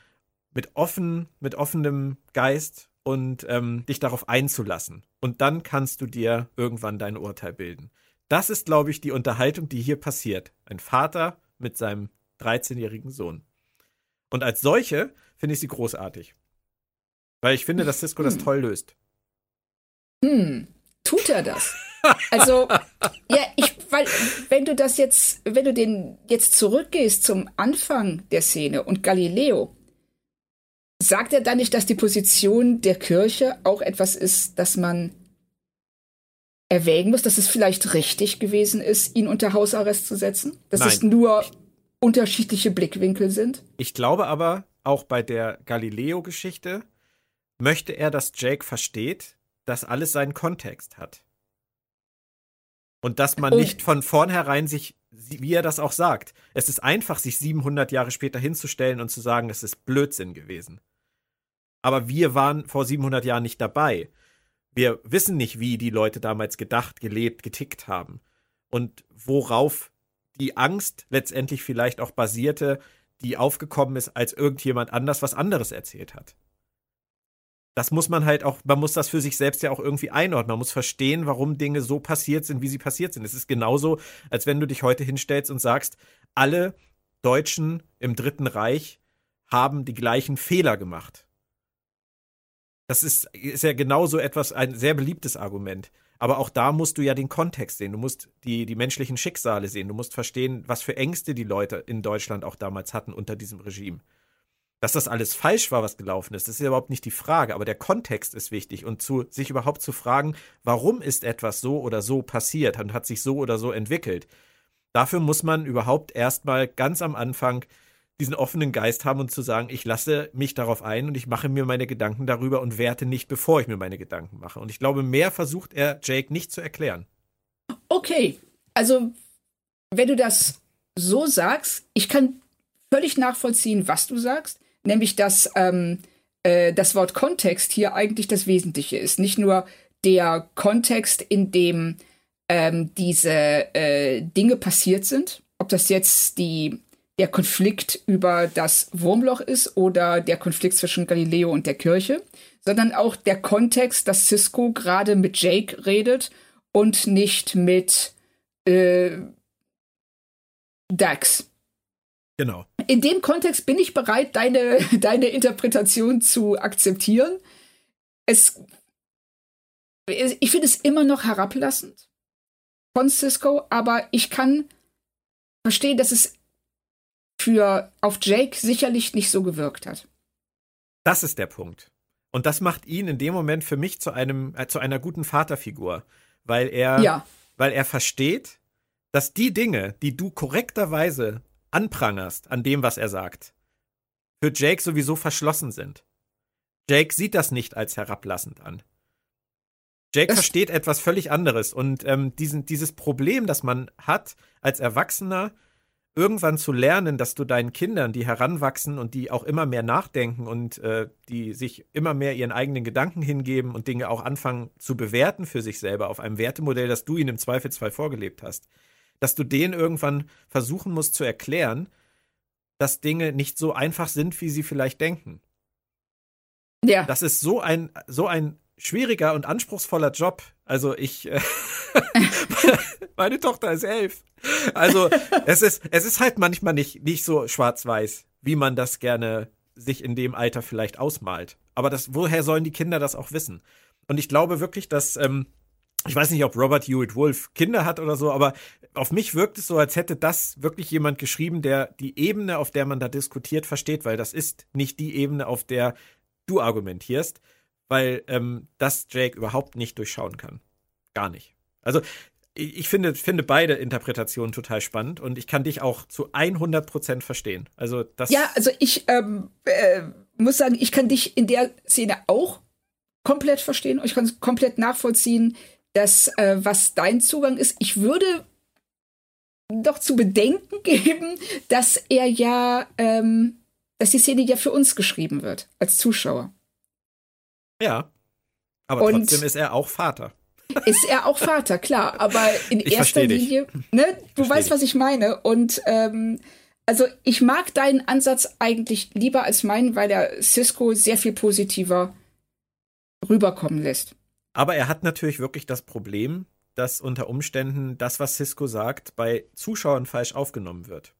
mit offen, mit offenem Geist und ähm, dich darauf einzulassen. Und dann kannst du dir irgendwann dein Urteil bilden. Das ist, glaube ich, die Unterhaltung, die hier passiert. Ein Vater mit seinem 13-jährigen Sohn. Und als solche finde ich sie großartig. Weil ich finde, dass Cisco hm. das toll löst. Hm, tut er das? Also, ja, ich weil wenn du das jetzt, wenn du den jetzt zurückgehst zum Anfang der Szene und Galileo, sagt er dann nicht, dass die Position der Kirche auch etwas ist, das man erwägen muss, dass es vielleicht richtig gewesen ist, ihn unter Hausarrest zu setzen? Dass Nein. es nur unterschiedliche Blickwinkel sind? Ich glaube aber, auch bei der Galileo-Geschichte möchte er, dass Jake versteht, dass alles seinen Kontext hat. Und dass man oh. nicht von vornherein sich, wie er das auch sagt, es ist einfach, sich 700 Jahre später hinzustellen und zu sagen, es ist Blödsinn gewesen. Aber wir waren vor 700 Jahren nicht dabei. Wir wissen nicht, wie die Leute damals gedacht, gelebt, getickt haben. Und worauf die Angst letztendlich vielleicht auch basierte, die aufgekommen ist, als irgendjemand anders was anderes erzählt hat das muss man halt auch, man muss das für sich selbst ja auch irgendwie einordnen. Man muss verstehen, warum Dinge so passiert sind, wie sie passiert sind. Es ist genauso, als wenn du dich heute hinstellst und sagst, alle Deutschen im Dritten Reich haben die gleichen Fehler gemacht. Das ist, ist ja genauso etwas, ein sehr beliebtes Argument. Aber auch da musst du ja den Kontext sehen. Du musst die, die menschlichen Schicksale sehen. Du musst verstehen, was für Ängste die Leute in Deutschland auch damals hatten unter diesem Regime. Dass das alles falsch war, was gelaufen ist, das ist überhaupt nicht die Frage, aber der Kontext ist wichtig und zu, sich überhaupt zu fragen, warum ist etwas so oder so passiert und hat sich so oder so entwickelt. Dafür muss man überhaupt erstmal ganz am Anfang diesen offenen Geist haben und zu sagen, ich lasse mich darauf ein und ich mache mir meine Gedanken darüber und werte nicht, bevor ich mir meine Gedanken mache. Und ich glaube, mehr versucht er Jake nicht zu erklären. Okay, also wenn du das so sagst, ich kann völlig nachvollziehen, was du sagst nämlich dass ähm, äh, das Wort Kontext hier eigentlich das Wesentliche ist. Nicht nur der Kontext, in dem ähm, diese äh, Dinge passiert sind, ob das jetzt die, der Konflikt über das Wurmloch ist oder der Konflikt zwischen Galileo und der Kirche, sondern auch der Kontext, dass Cisco gerade mit Jake redet und nicht mit äh, Dax. Genau. In dem Kontext bin ich bereit, deine, deine Interpretation zu akzeptieren. Es, ich finde es immer noch herablassend von Cisco, aber ich kann verstehen, dass es für auf Jake sicherlich nicht so gewirkt hat. Das ist der Punkt. Und das macht ihn in dem Moment für mich zu einem äh, zu einer guten Vaterfigur, weil er ja. weil er versteht, dass die Dinge, die du korrekterweise anprangerst an dem, was er sagt, für Jake sowieso verschlossen sind. Jake sieht das nicht als herablassend an. Jake das versteht etwas völlig anderes und ähm, diesen, dieses Problem, das man hat als Erwachsener, irgendwann zu lernen, dass du deinen Kindern, die heranwachsen und die auch immer mehr nachdenken und äh, die sich immer mehr ihren eigenen Gedanken hingeben und Dinge auch anfangen zu bewerten für sich selber auf einem Wertemodell, das du ihnen im Zweifelsfall vorgelebt hast, dass du denen irgendwann versuchen musst zu erklären, dass Dinge nicht so einfach sind, wie sie vielleicht denken. Ja. Das ist so ein, so ein schwieriger und anspruchsvoller Job. Also ich, äh, meine Tochter ist elf. Also es ist, es ist halt manchmal nicht, nicht so schwarz-weiß, wie man das gerne sich in dem Alter vielleicht ausmalt. Aber das, woher sollen die Kinder das auch wissen? Und ich glaube wirklich, dass ähm, ich weiß nicht, ob Robert Hewitt Wolf Kinder hat oder so, aber auf mich wirkt es so, als hätte das wirklich jemand geschrieben, der die Ebene, auf der man da diskutiert, versteht, weil das ist nicht die Ebene, auf der du argumentierst, weil ähm, das Jake überhaupt nicht durchschauen kann. Gar nicht. Also ich finde, finde beide Interpretationen total spannend und ich kann dich auch zu 100 Prozent verstehen. Also das. Ja, also ich ähm, äh, muss sagen, ich kann dich in der Szene auch komplett verstehen. Ich kann es komplett nachvollziehen, das, äh, was dein Zugang ist. Ich würde doch zu bedenken geben, dass er ja, ähm, dass die Szene ja für uns geschrieben wird, als Zuschauer. Ja. Aber Und trotzdem ist er auch Vater. Ist er auch Vater, klar. Aber in ich erster Linie, ne, du weißt, dich. was ich meine. Und ähm, also ich mag deinen Ansatz eigentlich lieber als meinen, weil er Cisco sehr viel positiver rüberkommen lässt. Aber er hat natürlich wirklich das Problem, dass unter Umständen das, was Cisco sagt, bei Zuschauern falsch aufgenommen wird.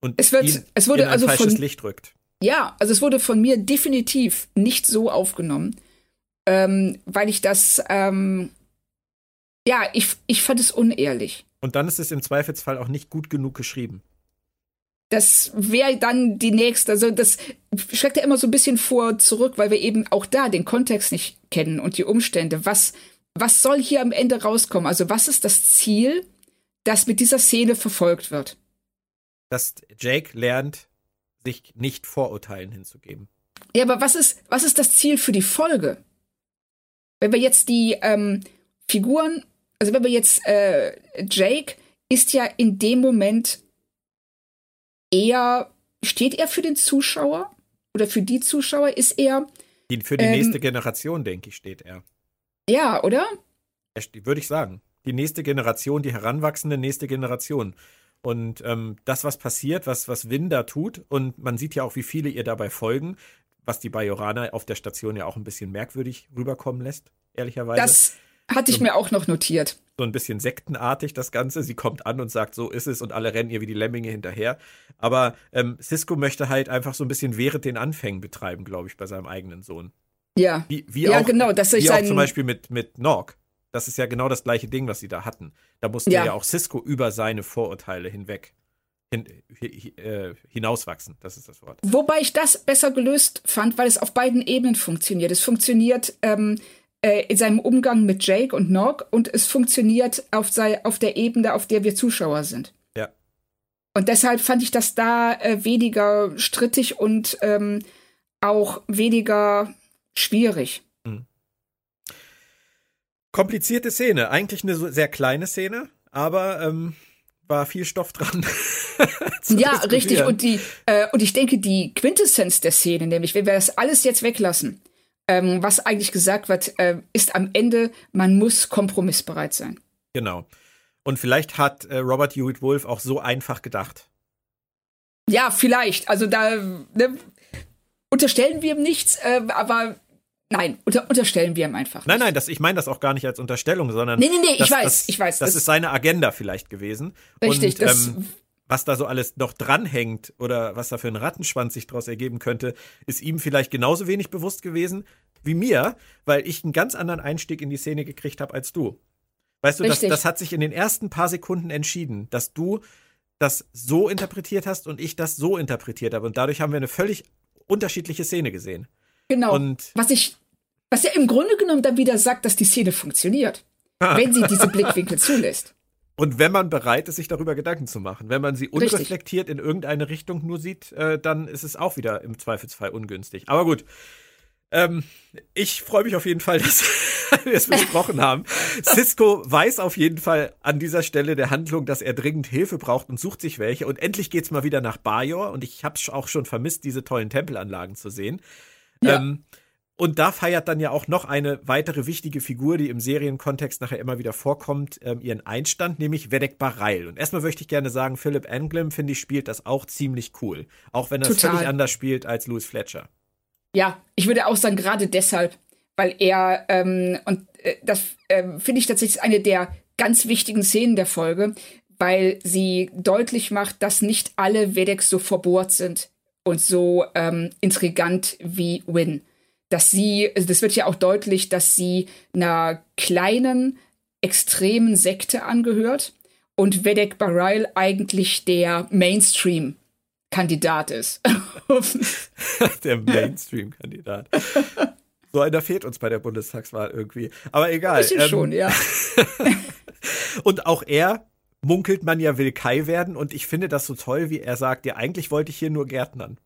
Und es, wird, es wurde in ein also falsches von, Licht rückt. Ja, also es wurde von mir definitiv nicht so aufgenommen, ähm, weil ich das, ähm, Ja, ich, ich fand es unehrlich. Und dann ist es im Zweifelsfall auch nicht gut genug geschrieben. Das wäre dann die nächste. Also das schreckt ja immer so ein bisschen vor zurück, weil wir eben auch da den Kontext nicht kennen und die Umstände. Was, was soll hier am Ende rauskommen? Also was ist das Ziel, das mit dieser Szene verfolgt wird? Dass Jake lernt, sich nicht Vorurteilen hinzugeben. Ja, aber was ist, was ist das Ziel für die Folge? Wenn wir jetzt die ähm, Figuren, also wenn wir jetzt äh, Jake ist ja in dem Moment eher, steht er für den Zuschauer oder für die Zuschauer? Ist er. Für die ähm, nächste Generation, denke ich, steht er. Ja, oder? Würde ich sagen. Die nächste Generation, die heranwachsende nächste Generation. Und ähm, das, was passiert, was, was Win da tut, und man sieht ja auch, wie viele ihr dabei folgen, was die Bajorana auf der Station ja auch ein bisschen merkwürdig rüberkommen lässt, ehrlicherweise. Das hatte ich so, mir auch noch notiert. So ein bisschen sektenartig das Ganze. Sie kommt an und sagt, so ist es, und alle rennen ihr wie die Lemminge hinterher. Aber ähm, Cisco möchte halt einfach so ein bisschen während den Anfängen betreiben, glaube ich, bei seinem eigenen Sohn. Ja. Wie, wie ja, auch, genau. Dass wie auch zum Beispiel mit, mit Nork. Das ist ja genau das gleiche Ding, was sie da hatten. Da musste ja, ja auch Cisco über seine Vorurteile hinweg hin, äh, hinauswachsen. Das ist das Wort. Wobei ich das besser gelöst fand, weil es auf beiden Ebenen funktioniert. Es funktioniert ähm, äh, in seinem Umgang mit Jake und Nog und es funktioniert auf, sei, auf der Ebene, auf der wir Zuschauer sind. Ja. Und deshalb fand ich das da äh, weniger strittig und ähm, auch weniger schwierig. Mhm. Komplizierte Szene. Eigentlich eine sehr kleine Szene, aber ähm, war viel Stoff dran. ja, richtig. Und die äh, und ich denke, die Quintessenz der Szene, nämlich wenn wir das alles jetzt weglassen, ähm, was eigentlich gesagt wird, äh, ist am Ende, man muss kompromissbereit sein. Genau. Und vielleicht hat äh, Robert Hewitt Wolf auch so einfach gedacht. Ja, vielleicht. Also da ne, unterstellen wir ihm nichts, äh, aber Nein, unter, unterstellen wir ihm einfach. Nicht. Nein, nein, das, ich meine das auch gar nicht als Unterstellung, sondern. Nee, nee, nee, das, ich weiß, das, ich weiß. Das, das, ist seine Agenda vielleicht gewesen. Richtig, Und, das. Ähm, was da so alles noch dranhängt oder was da für ein Rattenschwanz sich daraus ergeben könnte, ist ihm vielleicht genauso wenig bewusst gewesen wie mir, weil ich einen ganz anderen Einstieg in die Szene gekriegt habe als du. Weißt du, das, das hat sich in den ersten paar Sekunden entschieden, dass du das so interpretiert hast und ich das so interpretiert habe. Und dadurch haben wir eine völlig unterschiedliche Szene gesehen. Genau. Und was ich, was ja im Grunde genommen dann wieder sagt, dass die Szene funktioniert, ah. wenn sie diese Blickwinkel zulässt. Und wenn man bereit ist, sich darüber Gedanken zu machen, wenn man sie unreflektiert Richtig. in irgendeine Richtung nur sieht, äh, dann ist es auch wieder im Zweifelsfall ungünstig. Aber gut. Ähm, ich freue mich auf jeden Fall, dass wir es besprochen haben. Cisco weiß auf jeden Fall an dieser Stelle der Handlung, dass er dringend Hilfe braucht und sucht sich welche. Und endlich geht's mal wieder nach Bajor. Und ich habe auch schon vermisst, diese tollen Tempelanlagen zu sehen. Ja. Ähm, und da feiert dann ja auch noch eine weitere wichtige Figur, die im Serienkontext nachher immer wieder vorkommt, ähm, ihren Einstand, nämlich Vedek Bareil. Und erstmal möchte ich gerne sagen, Philip Anglim, finde ich, spielt das auch ziemlich cool. Auch wenn er es völlig anders spielt als Louis Fletcher. Ja, ich würde auch sagen, gerade deshalb, weil er, ähm, und äh, das äh, finde ich tatsächlich eine der ganz wichtigen Szenen der Folge, weil sie deutlich macht, dass nicht alle Vedeks so verbohrt sind und so ähm, intrigant wie Win dass sie, also das wird ja auch deutlich, dass sie einer kleinen, extremen Sekte angehört und Vedek Barail eigentlich der Mainstream-Kandidat ist. der Mainstream-Kandidat. So einer fehlt uns bei der Bundestagswahl irgendwie. Aber egal. Ein bisschen ähm, schon, ja. und auch er munkelt man ja will Kai werden und ich finde das so toll, wie er sagt, ja, eigentlich wollte ich hier nur Gärtnern.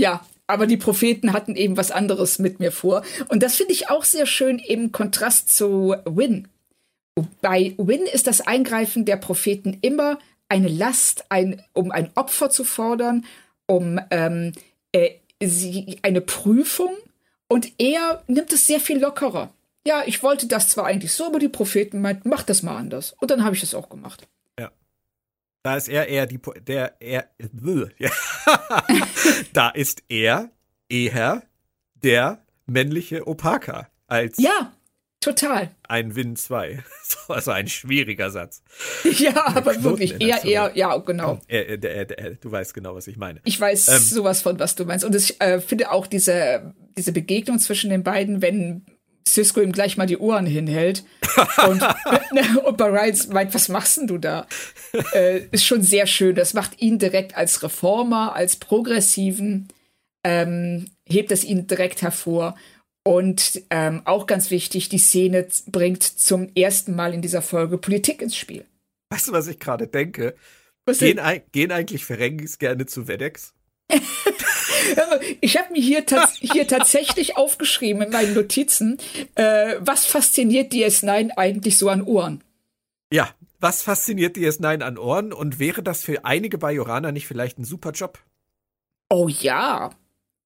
Ja, aber die Propheten hatten eben was anderes mit mir vor. Und das finde ich auch sehr schön im Kontrast zu Win. Bei Win ist das Eingreifen der Propheten immer eine Last, ein, um ein Opfer zu fordern, um ähm, äh, sie, eine Prüfung. Und er nimmt es sehr viel lockerer. Ja, ich wollte das zwar eigentlich so, aber die Propheten meinten, mach das mal anders. Und dann habe ich es auch gemacht. Da ist er eher die, der, er, ja. da ist er eher der männliche Opaka als ja, total. ein Win 2. Also ein schwieriger Satz. Ja, aber wirklich eher, eher, ja, genau. Er, er, er, du weißt genau, was ich meine. Ich weiß ähm, sowas von, was du meinst. Und ich äh, finde auch diese, diese Begegnung zwischen den beiden, wenn Cisco ihm gleich mal die Ohren hinhält. und, und Barriles meint, was machst denn du da? Äh, ist schon sehr schön. Das macht ihn direkt als Reformer, als Progressiven, ähm, hebt es ihn direkt hervor. Und ähm, auch ganz wichtig, die Szene bringt zum ersten Mal in dieser Folge Politik ins Spiel. Weißt du, was ich gerade denke? Gehen, gehen, eigentlich Ferengis gerne zu WebEx? ich habe mir hier, tats hier tatsächlich aufgeschrieben in meinen Notizen, äh, was fasziniert DS9 eigentlich so an Ohren? Ja, was fasziniert DS9 an Ohren und wäre das für einige Bajoraner nicht vielleicht ein super Job? Oh ja.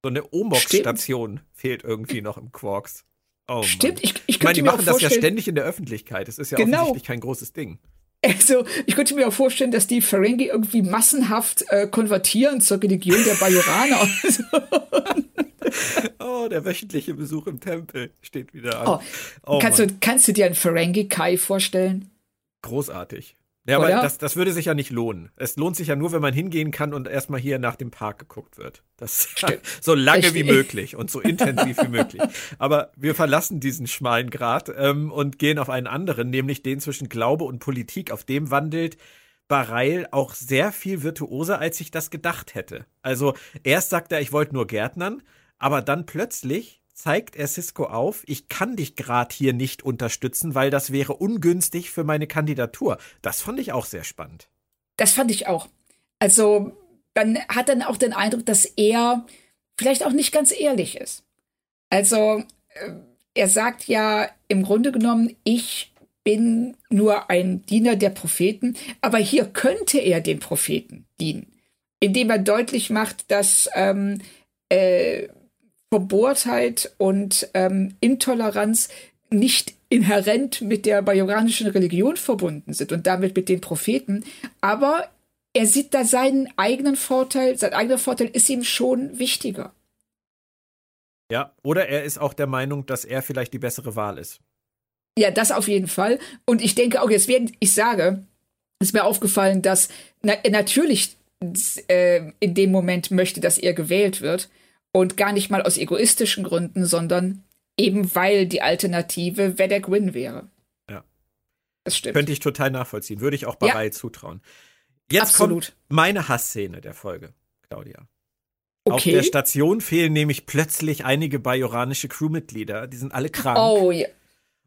So eine Omox-Station fehlt irgendwie noch im Quarks. Oh, Stimmt, ich, ich, ich meine, die machen das ja ständig in der Öffentlichkeit. Es ist ja genau. offensichtlich kein großes Ding. Also, ich könnte mir auch vorstellen, dass die Ferengi irgendwie massenhaft äh, konvertieren zur Religion der Bajoraner. oh, der wöchentliche Besuch im Tempel steht wieder an. Oh, oh, kannst, du, kannst du dir einen Ferengi-Kai vorstellen? Großartig. Ja, aber das, das würde sich ja nicht lohnen. Es lohnt sich ja nur, wenn man hingehen kann und erstmal hier nach dem Park geguckt wird. Das so lange Richtig. wie möglich und so intensiv wie möglich. Aber wir verlassen diesen schmalen Grat ähm, und gehen auf einen anderen, nämlich den zwischen Glaube und Politik. Auf dem wandelt Bareil auch sehr viel virtuoser, als ich das gedacht hätte. Also erst sagt er, ich wollte nur Gärtnern, aber dann plötzlich zeigt er Cisco auf, ich kann dich gerade hier nicht unterstützen, weil das wäre ungünstig für meine Kandidatur. Das fand ich auch sehr spannend. Das fand ich auch. Also, man hat dann auch den Eindruck, dass er vielleicht auch nicht ganz ehrlich ist. Also, äh, er sagt ja im Grunde genommen, ich bin nur ein Diener der Propheten, aber hier könnte er den Propheten dienen, indem er deutlich macht, dass ähm, äh, Verbohrtheit und ähm, Intoleranz nicht inhärent mit der bajoranischen Religion verbunden sind und damit mit den Propheten. Aber er sieht da seinen eigenen Vorteil, sein eigener Vorteil ist ihm schon wichtiger. Ja, oder er ist auch der Meinung, dass er vielleicht die bessere Wahl ist. Ja, das auf jeden Fall. Und ich denke auch, jetzt werden, ich sage, ist mir aufgefallen, dass na, natürlich äh, in dem Moment möchte, dass er gewählt wird. Und gar nicht mal aus egoistischen Gründen, sondern eben weil die Alternative Vedek Win wäre. Ja. Das stimmt. Könnte ich total nachvollziehen. Würde ich auch Barai ja. zutrauen. Jetzt Absolut. kommt meine Hassszene der Folge, Claudia. Okay. Auf der Station fehlen nämlich plötzlich einige bajoranische Crewmitglieder. Die sind alle krank. Oh ja.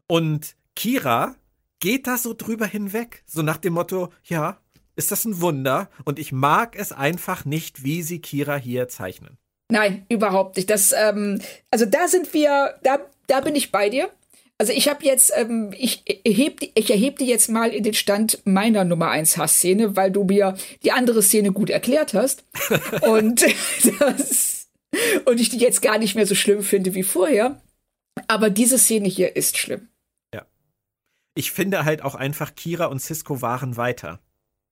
Und Kira geht da so drüber hinweg. So nach dem Motto, ja, ist das ein Wunder? Und ich mag es einfach nicht, wie sie Kira hier zeichnen. Nein, überhaupt nicht. Das, ähm, also da sind wir, da, da bin ich bei dir. Also ich habe jetzt, ähm, ich erhebe ich erheb die jetzt mal in den Stand meiner Nummer 1 Hassszene, weil du mir die andere Szene gut erklärt hast. und, das, und ich die jetzt gar nicht mehr so schlimm finde wie vorher. Aber diese Szene hier ist schlimm. Ja. Ich finde halt auch einfach, Kira und Cisco waren weiter.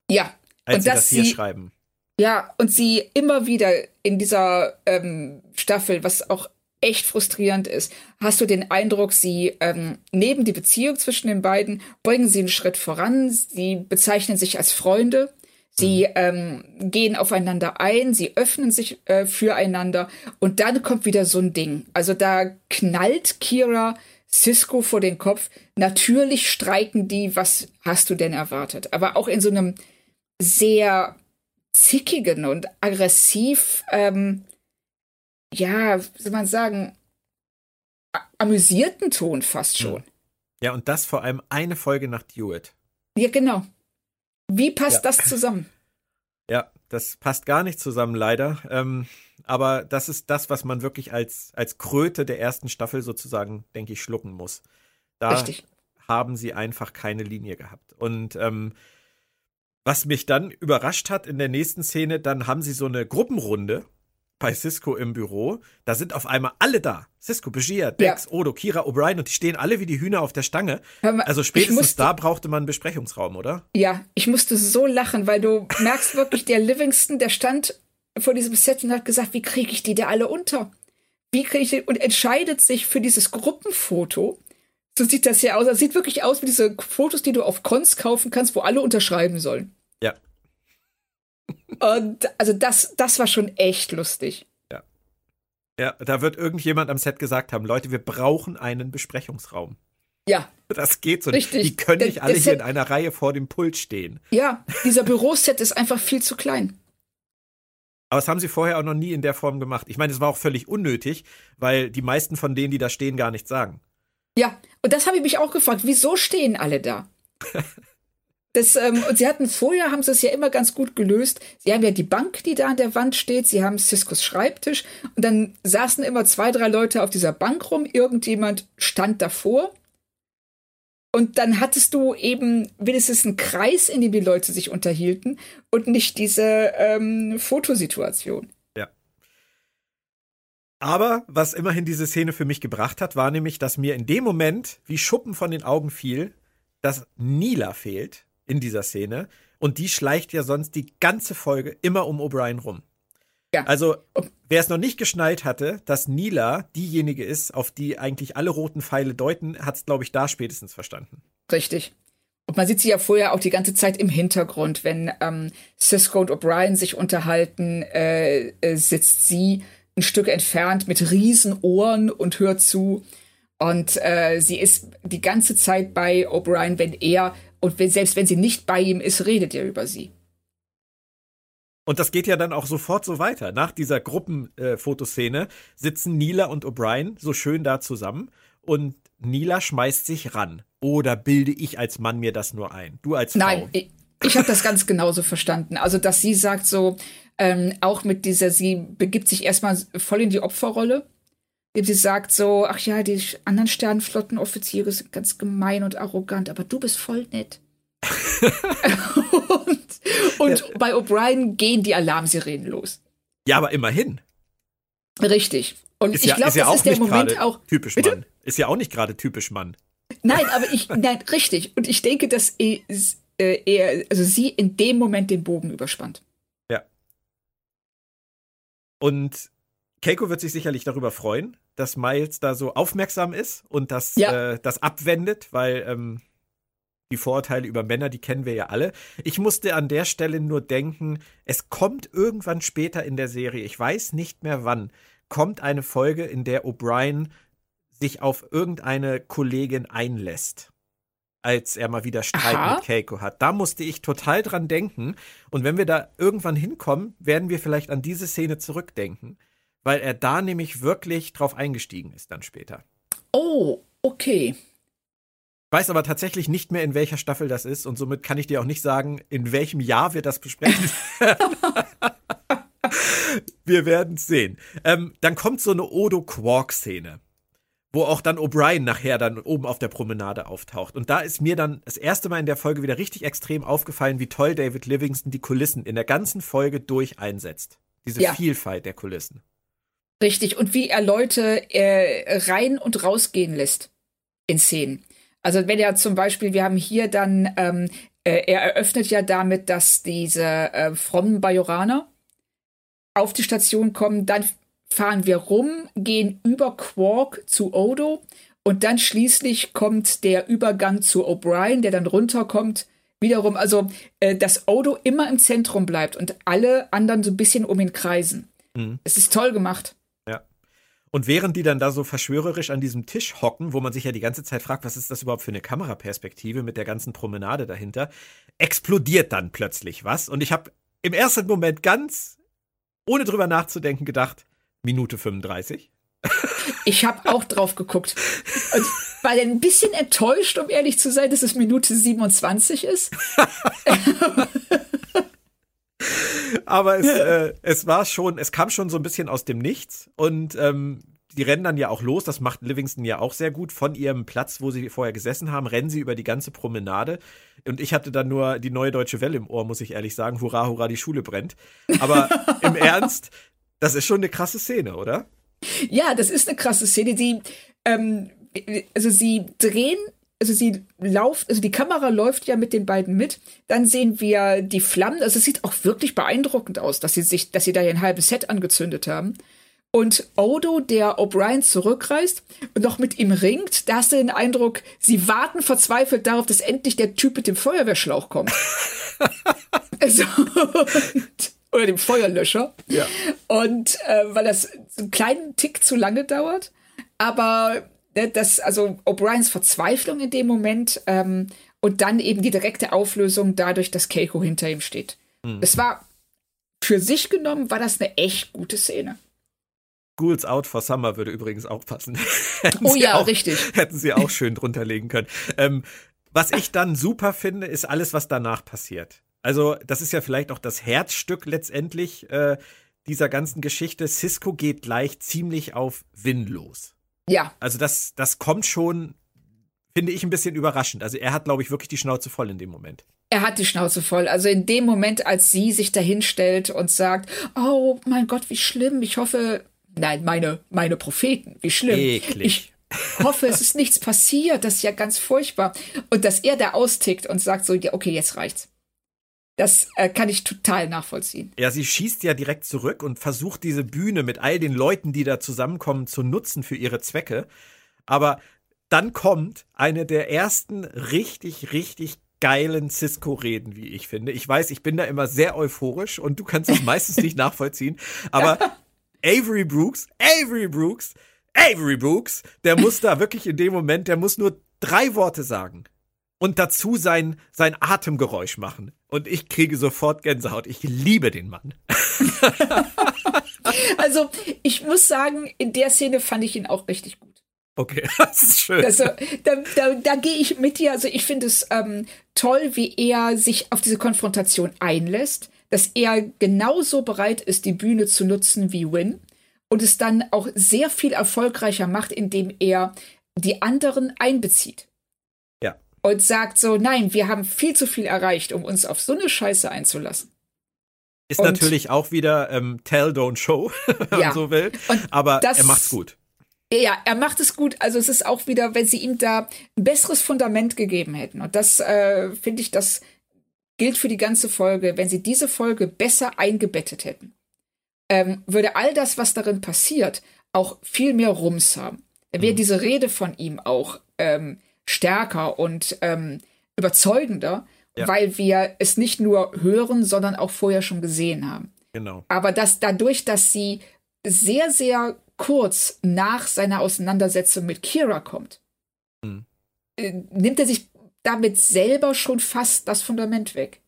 Ja. Als und sie das hier sie, schreiben. Ja, und sie immer wieder in dieser ähm, Staffel, was auch echt frustrierend ist, hast du den Eindruck, sie ähm, neben die Beziehung zwischen den beiden bringen sie einen Schritt voran. Sie bezeichnen sich als Freunde. Sie mhm. ähm, gehen aufeinander ein, sie öffnen sich äh, füreinander und dann kommt wieder so ein Ding. Also da knallt Kira Cisco vor den Kopf. Natürlich streiken die, was hast du denn erwartet? Aber auch in so einem sehr zickigen und aggressiv, ähm, ja, wie soll man sagen, amüsierten Ton fast schon. Ja, und das vor allem eine Folge nach Dewitt. Ja, genau. Wie passt ja. das zusammen? Ja, das passt gar nicht zusammen, leider. Ähm, aber das ist das, was man wirklich als, als Kröte der ersten Staffel sozusagen, denke ich, schlucken muss. Da Richtig. haben sie einfach keine Linie gehabt. Und ähm, was mich dann überrascht hat in der nächsten Szene, dann haben sie so eine Gruppenrunde bei Cisco im Büro. Da sind auf einmal alle da. Cisco, Begier, Dex, ja. Odo, Kira, O'Brien und die stehen alle wie die Hühner auf der Stange. Mal, also spätestens musste, da brauchte man einen Besprechungsraum, oder? Ja, ich musste so lachen, weil du merkst wirklich, der Livingston, der stand vor diesem Set und hat gesagt, wie kriege ich die da alle unter? Wie kriege ich die? Und entscheidet sich für dieses Gruppenfoto. So sieht das ja aus. Das sieht wirklich aus wie diese Fotos, die du auf Cons kaufen kannst, wo alle unterschreiben sollen. Ja. Und also das, das war schon echt lustig. Ja. Ja, da wird irgendjemand am Set gesagt haben, Leute, wir brauchen einen Besprechungsraum. Ja. Das geht so Richtig. nicht. Die können Der- nicht alle hier Set- in einer Reihe vor dem Pult stehen. Ja, dieser Büroset ist einfach viel zu klein. Aber das haben sie vorher auch noch nie in der Form gemacht. Ich meine, es war auch völlig unnötig, weil die meisten von denen, die da stehen, gar nichts sagen. Ja, und das habe ich mich auch gefragt, wieso stehen alle da? Das, ähm, und sie hatten vorher, haben sie es ja immer ganz gut gelöst. Sie haben ja die Bank, die da an der Wand steht, sie haben Ciscos Schreibtisch und dann saßen immer zwei, drei Leute auf dieser Bank rum, irgendjemand stand davor. Und dann hattest du eben wenigstens einen Kreis, in dem die Leute sich unterhielten und nicht diese ähm, Fotosituation. Aber was immerhin diese Szene für mich gebracht hat, war nämlich, dass mir in dem Moment wie Schuppen von den Augen fiel, dass Nila fehlt in dieser Szene. Und die schleicht ja sonst die ganze Folge immer um O'Brien rum. Ja. Also, wer es noch nicht geschnallt hatte, dass Nila diejenige ist, auf die eigentlich alle roten Pfeile deuten, hat es, glaube ich, da spätestens verstanden. Richtig. Und man sieht sie ja vorher auch die ganze Zeit im Hintergrund. Wenn ähm, Cisco und O'Brien sich unterhalten, äh, äh, sitzt sie ein Stück entfernt mit Riesenohren und hört zu. Und äh, sie ist die ganze Zeit bei O'Brien, wenn er, und wenn, selbst wenn sie nicht bei ihm ist, redet er über sie. Und das geht ja dann auch sofort so weiter. Nach dieser Gruppenfotoszene sitzen Nila und O'Brien so schön da zusammen und Nila schmeißt sich ran. Oder bilde ich als Mann mir das nur ein? Du als Frau. Nein, ich, ich habe das ganz genauso verstanden. Also, dass sie sagt so, ähm, auch mit dieser, sie begibt sich erstmal voll in die Opferrolle. Sie sagt so, ach ja, die anderen Sternenflottenoffiziere sind ganz gemein und arrogant, aber du bist voll nett. und und bei O'Brien gehen die Alarmsirenen los. Ja, aber immerhin. Richtig. Und Ist ich ja, glaube, ja das auch ist der Moment auch. typisch Bitte? Mann. Ist ja auch nicht gerade typisch Mann. Nein, aber ich, nein, richtig. Und ich denke, dass er, äh, er, also sie in dem Moment den Bogen überspannt. Und Keiko wird sich sicherlich darüber freuen, dass Miles da so aufmerksam ist und das, Ja. äh, das abwendet, weil ähm, die Vorurteile über Männer, die kennen wir ja alle. Ich musste an der Stelle nur denken, es kommt irgendwann später in der Serie, ich weiß nicht mehr wann, kommt eine Folge, in der O'Brien sich auf irgendeine Kollegin einlässt. Als er mal wieder Streit Aha. mit Keiko hat. Da musste ich total dran denken. Und wenn wir da irgendwann hinkommen, werden wir vielleicht an diese Szene zurückdenken. Weil er da nämlich wirklich drauf eingestiegen ist dann später. Oh, okay. Weiß aber tatsächlich nicht mehr, in welcher Staffel das ist. Und somit kann ich dir auch nicht sagen, in welchem Jahr wir das besprechen. wir werden es sehen. Ähm, dann kommt so eine Odo-Quark-Szene, wo auch dann O'Brien nachher dann oben auf der Promenade auftaucht. Und da ist mir dann das erste Mal in der Folge wieder richtig extrem aufgefallen, wie toll David Livingston die Kulissen in der ganzen Folge durch einsetzt. Diese Ja. Vielfalt der Kulissen. Richtig. Und wie er Leute äh, rein und rausgehen lässt in Szenen. Also wenn er zum Beispiel, wir haben hier dann, ähm, äh, er eröffnet ja damit, dass diese äh, frommen Bajoraner auf die Station kommen, dann fahren wir rum, gehen über Quark zu Odo und dann schließlich kommt der Übergang zu O'Brien, der dann runterkommt. Wiederum, also äh, dass Odo immer im Zentrum bleibt und alle anderen so ein bisschen um ihn kreisen. Mhm. Es ist toll gemacht. Ja. Und während die dann da so verschwörerisch an diesem Tisch hocken, wo man sich ja die ganze Zeit fragt, was ist das überhaupt für eine Kameraperspektive mit der ganzen Promenade dahinter, explodiert dann plötzlich was. Und ich habe im ersten Moment ganz, ohne drüber nachzudenken, gedacht, Minute 35. Ich habe auch drauf geguckt. Und war dann ein bisschen enttäuscht, um ehrlich zu sein, dass es Minute 27 ist. Aber es, äh, es war schon, es kam schon so ein bisschen aus dem Nichts. Und ähm, die rennen dann ja auch los, das macht Livingston ja auch sehr gut. Von ihrem Platz, wo sie vorher gesessen haben, rennen sie über die ganze Promenade. Und ich hatte dann nur die neue deutsche Welle im Ohr, muss ich ehrlich sagen. Hurra, hurra, die Schule brennt. Aber im Ernst, das ist schon eine krasse Szene, oder? Ja, das ist eine krasse Szene. Die, ähm, also sie drehen, also sie lauft, also die Kamera läuft ja mit den beiden mit. Dann sehen wir die Flammen. Also es sieht auch wirklich beeindruckend aus, dass sie sich, dass sie da ein halbes Set angezündet haben. Und Odo, der O'Brien zurückreist und noch mit ihm ringt, da hast du den Eindruck, sie warten verzweifelt darauf, dass endlich der Typ mit dem Feuerwehrschlauch kommt. also, und oder dem Feuerlöscher. Ja. Und äh, weil das einen kleinen Tick zu lange dauert. Aber ne, das, also O'Briens Verzweiflung in dem Moment ähm, und dann eben die direkte Auflösung dadurch, dass Keiko hinter ihm steht. Mhm. Das war für sich genommen, war das eine echt gute Szene. Schools Out for Summer würde übrigens auch passen. oh ja, auch, richtig. Hätten sie auch schön drunter legen können. Ähm, was ich dann super finde, ist alles, was danach passiert. Also, das ist ja vielleicht auch das Herzstück letztendlich äh, dieser ganzen Geschichte. Cisco geht gleich ziemlich auf Win los. Ja. Also, das, das kommt schon, finde ich, ein bisschen überraschend. Also, er hat, glaube ich, wirklich die Schnauze voll in dem Moment. Er hat die Schnauze voll. Also in dem Moment, als sie sich dahinstellt und sagt, oh mein Gott, wie schlimm, ich hoffe, nein, meine, meine Propheten, wie schlimm. Eklig. Ich hoffe, es ist nichts passiert, das ist ja ganz furchtbar. Und dass er da austickt und sagt so, ja, okay, jetzt reicht's. Das äh, kann ich total nachvollziehen. Ja, sie schießt ja direkt zurück und versucht diese Bühne mit all den Leuten, die da zusammenkommen, zu nutzen für ihre Zwecke. Aber dann kommt eine der ersten richtig, richtig geilen Cisco-Reden, wie ich finde. Ich weiß, ich bin da immer sehr euphorisch und du kannst es meistens nicht nachvollziehen. Aber Avery Brooks, Avery Brooks, Avery Brooks, der muss da wirklich in dem Moment, der muss nur drei Worte sagen und dazu sein, sein Atemgeräusch machen. Und ich kriege sofort Gänsehaut. Ich liebe den Mann. also, ich muss sagen, in der Szene fand ich ihn auch richtig gut. Okay, das ist schön. Also, da, da, da gehe ich mit dir. Also, ich finde es ähm, toll, wie er sich auf diese Konfrontation einlässt dass er genauso bereit ist, die Bühne zu nutzen wie Win und es dann auch sehr viel erfolgreicher macht, indem er die anderen einbezieht. Und sagt so, nein, wir haben viel zu viel erreicht, um uns auf so eine Scheiße einzulassen. Ist und, natürlich auch wieder ähm, Tell, Don't Show, wenn ja. man so will. Aber das, er macht's gut. Ja, er macht es gut. Also es ist auch wieder, wenn sie ihm da ein besseres Fundament gegeben hätten. Und das äh, finde ich, das gilt für die ganze Folge, wenn sie diese Folge besser eingebettet hätten, ähm, würde all das, was darin passiert, auch viel mehr Rums haben. Dann wäre mhm. diese Rede von ihm auch ähm, stärker und ähm, überzeugender, ja. weil wir es nicht nur hören, sondern auch vorher schon gesehen haben. Genau. Aber dass dadurch, dass sie sehr, sehr kurz nach seiner Auseinandersetzung mit Kira kommt, mhm. äh, nimmt er sich damit selber schon fast das Fundament weg.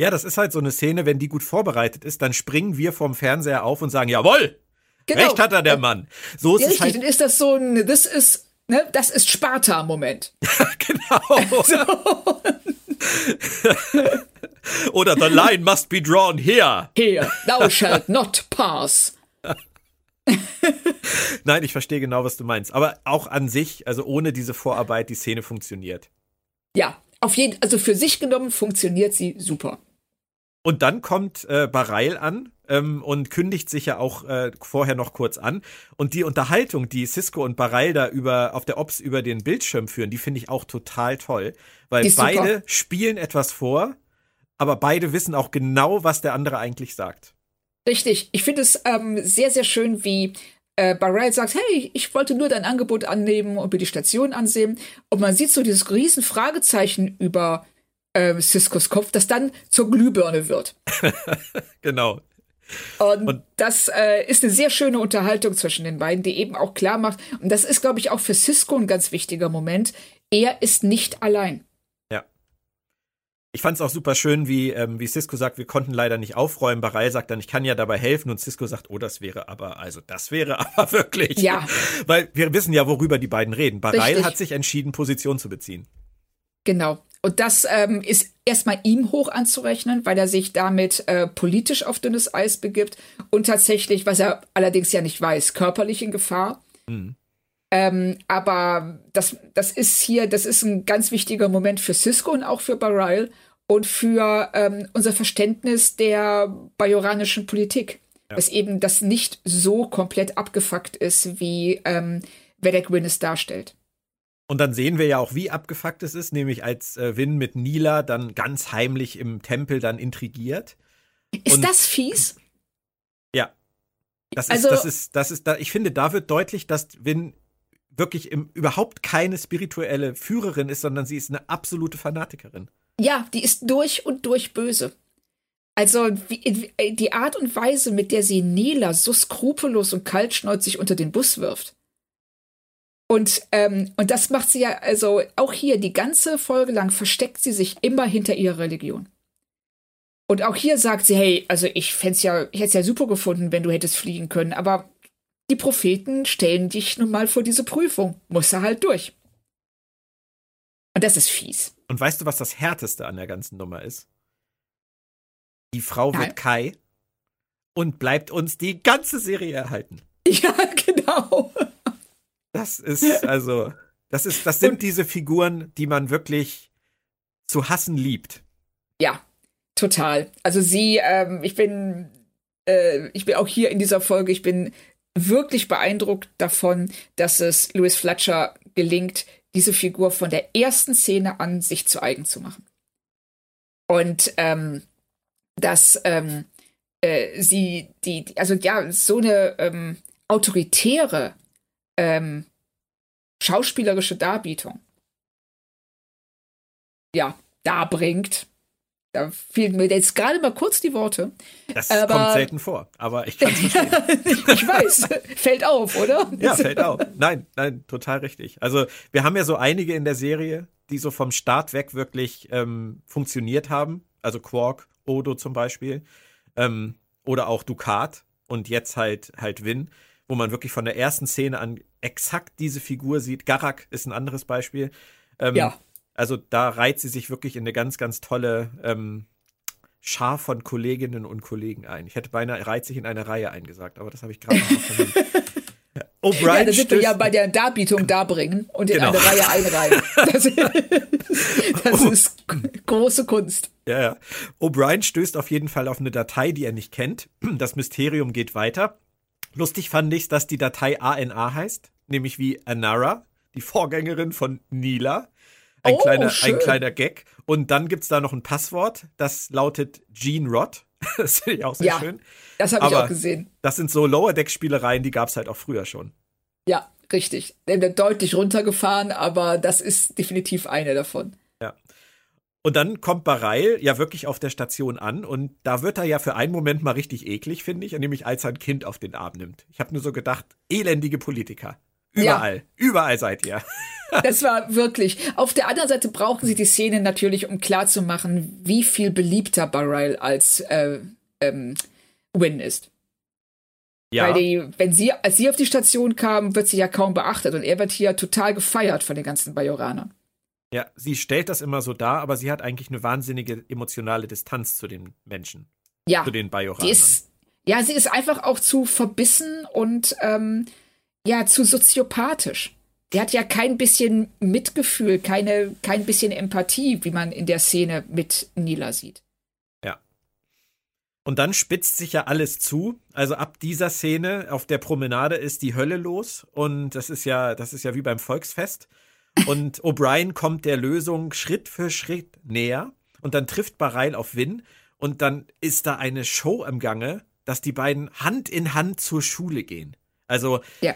Ja. das ist halt so eine Szene, wenn die gut vorbereitet ist, dann springen wir vom Fernseher auf und sagen, jawohl, genau. recht hat er der Mann. So ist ja, es richtig, halt. dann ist das so ein, das ist, ne, das ist Sparta-Moment. genau. so. Oder the line must be drawn here. Here, thou shalt not pass. Nein, ich verstehe genau, was du meinst. Aber auch an sich, also ohne diese Vorarbeit, die Szene funktioniert. Ja, auf jeden also für sich genommen funktioniert sie super. Und dann kommt äh, Bareil an ähm, und kündigt sich ja auch äh, vorher noch kurz an. Und die Unterhaltung, die Cisco und Bareil da über auf der Ops über den Bildschirm führen, die finde ich auch total toll, weil beide super. spielen etwas vor, aber beide wissen auch genau, was der andere eigentlich sagt. Richtig. Ich finde es ähm, sehr, sehr schön, wie äh, Barrett sagt, hey, ich wollte nur dein Angebot annehmen und mir die Station ansehen. Und man sieht so dieses riesen Fragezeichen über äh, Ciscos Kopf, das dann zur Glühbirne wird. genau. Und, und das äh, ist eine sehr schöne Unterhaltung zwischen den beiden, die eben auch klar macht, und das ist, glaube ich, auch für Cisco ein ganz wichtiger Moment, er ist nicht allein. Ich fand es auch super schön, wie, ähm, wie Cisco sagt, wir konnten leider nicht aufräumen. Barei sagt dann, ich kann ja dabei helfen. Und Cisco sagt, oh, das wäre aber, also das wäre aber wirklich. Ja. Weil wir wissen ja, worüber die beiden reden. Bareil hat sich entschieden, Position zu beziehen. Genau. Und das ähm, ist erstmal ihm hoch anzurechnen, weil er sich damit äh, politisch auf dünnes Eis begibt und tatsächlich, was er allerdings ja nicht weiß, körperlich in Gefahr. Mhm. Ähm, aber das, das ist hier, das ist ein ganz wichtiger Moment für Cisco und auch für Bareil und für ähm, unser Verständnis der bajoranischen Politik. Ja. Dass eben das nicht so komplett abgefuckt ist, wie ähm, Vedek Win es darstellt. Und dann sehen wir ja auch, wie abgefuckt es ist, nämlich als äh, Win mit Nila dann ganz heimlich im Tempel dann intrigiert. Ist und, das fies? Ja. Das also, ist, das ist, das ist, da, ich finde, da wird deutlich, dass Win wirklich im, überhaupt keine spirituelle Führerin ist, sondern sie ist eine absolute Fanatikerin. Ja, die ist durch und durch böse. Also wie, die Art und Weise, mit der sie Nela so skrupellos und kaltschnäuzig unter den Bus wirft. Und, ähm, und das macht sie ja, also auch hier, die ganze Folge lang versteckt sie sich immer hinter ihrer Religion. Und auch hier sagt sie, hey, also ich fände ja, ich hätte es ja super gefunden, wenn du hättest fliegen können, aber die Propheten stellen dich nun mal vor diese Prüfung. Muss er halt durch. Und das ist fies. Und weißt du, was das Härteste an der ganzen Nummer ist? Die Frau Nein. wird Kai und bleibt uns die ganze Serie erhalten. Ja, genau. Das ist, also, das ist, das sind und, diese Figuren, die man wirklich zu hassen liebt. Ja, total. Also sie, ähm, ich bin, äh, ich bin auch hier in dieser Folge, ich bin wirklich beeindruckt davon, dass es Louis Fletcher gelingt, diese Figur von der ersten Szene an sich zu eigen zu machen. Und ähm, dass ähm, äh, sie die, also ja, so eine ähm, autoritäre ähm, schauspielerische Darbietung ja, darbringt. Da fielen mir jetzt gerade mal kurz die Worte. Das aber, kommt selten vor, aber ich kann es verstehen. ich weiß, fällt auf, oder? Ja, fällt auf. Nein, nein, total richtig. Also wir haben ja so einige in der Serie, die so vom Start weg wirklich ähm, funktioniert haben. Also Quark Odo zum Beispiel. Ähm, oder auch Ducat und jetzt halt halt Win, wo man wirklich von der ersten Szene an exakt diese Figur sieht. Garak ist ein anderes Beispiel. Ähm, ja. Also da reiht sie sich wirklich in eine ganz, ganz tolle ähm, Schar von Kolleginnen und Kollegen ein. Ich hätte beinahe reiht sich in eine Reihe eingesagt, aber das habe ich gerade noch vermisst. O'Brien ja, da sind wir ja bei der Darbietung darbringen und in genau. eine Reihe einreihen. Das, das ist große Kunst. Ja, ja. O'Brien stößt auf jeden Fall auf eine Datei, die er nicht kennt. Das Mysterium geht weiter. Lustig fand ich, dass die Datei ANA heißt, nämlich wie Anara, die Vorgängerin von Nila. Ein, oh, kleiner, ein kleiner Gag. Und dann gibt es da noch ein Passwort, das lautet Gene Rod. Das finde ich auch sehr ja, schön. Das habe ich auch gesehen. Das sind so Lower-Deck-Spielereien, die gab es halt auch früher schon. Ja, richtig. Deutlich runtergefahren, aber das ist definitiv eine davon. Und dann kommt Bareil ja wirklich auf der Station an und da wird er ja für einen Moment mal richtig eklig, finde ich, nämlich als er ein Kind auf den Arm nimmt. Ich habe nur so gedacht, elendige Politiker. Überall, ja. überall seid ihr. das war wirklich. Auf der anderen Seite brauchen sie die Szene natürlich, um klarzumachen, wie viel beliebter Bareil als äh, ähm, Win ist. Ja. Weil die, wenn sie, als sie auf die Station kam, wird sie ja kaum beachtet und er wird hier total gefeiert von den ganzen Bajoranern. Ja, sie stellt das immer so dar, aber sie hat eigentlich eine wahnsinnige emotionale Distanz zu den Menschen. Ja. Zu den Bajoranern. Ist, ja, sie ist einfach auch zu verbissen und ähm, ja, zu soziopathisch. Die hat ja kein bisschen Mitgefühl, keine, kein bisschen Empathie, wie man in der Szene mit Nila sieht. Und dann spitzt sich ja alles zu. Also ab dieser Szene auf der Promenade ist die Hölle los und das ist ja, das ist ja wie beim Volksfest. Und O'Brien kommt der Lösung Schritt für Schritt näher und dann trifft Bareil auf Win und dann ist da eine Show im Gange, dass die beiden Hand in Hand zur Schule gehen. Also, ja.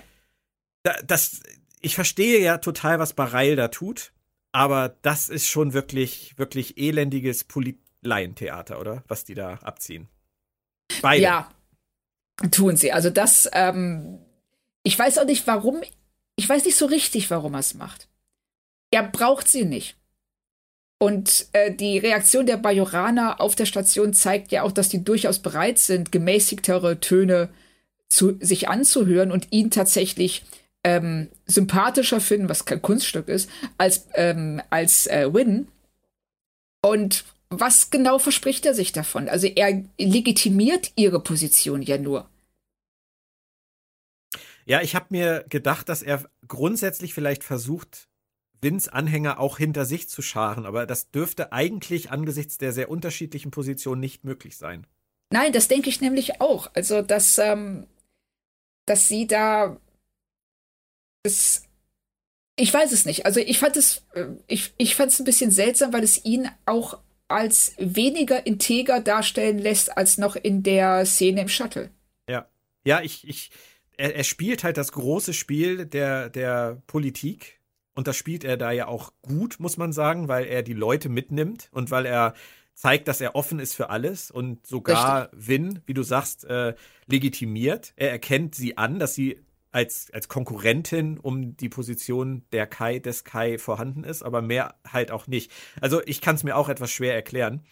das, ich verstehe ja total, was Bareil da tut, aber das ist schon wirklich, wirklich elendiges Polit-Laientheater, oder? Was die da abziehen. Beide. Ja, tun sie. Also das, ähm, ich weiß auch nicht, warum, ich weiß nicht so richtig, warum er es macht. Er braucht sie nicht. Und äh, die Reaktion der Bajoraner auf der Station zeigt ja auch, dass die durchaus bereit sind, gemäßigtere Töne zu sich anzuhören und ihn tatsächlich ähm, sympathischer finden, was kein Kunststück ist, als, ähm, als äh, Win. Und was genau verspricht er sich davon? Also er legitimiert ihre Position ja nur. Ja, ich habe mir gedacht, dass er grundsätzlich vielleicht versucht, Vins Anhänger auch hinter sich zu scharen, aber das dürfte eigentlich angesichts der sehr unterschiedlichen Positionen nicht möglich sein. Nein, das denke ich nämlich auch. Also, dass, ähm, dass sie da. Das, ich weiß es nicht. Also, ich fand es, äh, ich, ich fand es ein bisschen seltsam, weil es ihn auch als weniger integer darstellen lässt als noch in der Szene im Shuttle. Ja. Ja, ich, ich, er, er spielt halt das große Spiel der, der Politik. Und das spielt er da ja auch gut, muss man sagen, weil er die Leute mitnimmt und weil er zeigt, dass er offen ist für alles und sogar Richtig. Win, wie du sagst, äh, legitimiert. Er erkennt sie an, dass sie als, als Konkurrentin um die Position der Kai des Kai vorhanden ist, aber mehr halt auch nicht. Also ich kann es mir auch etwas schwer erklären.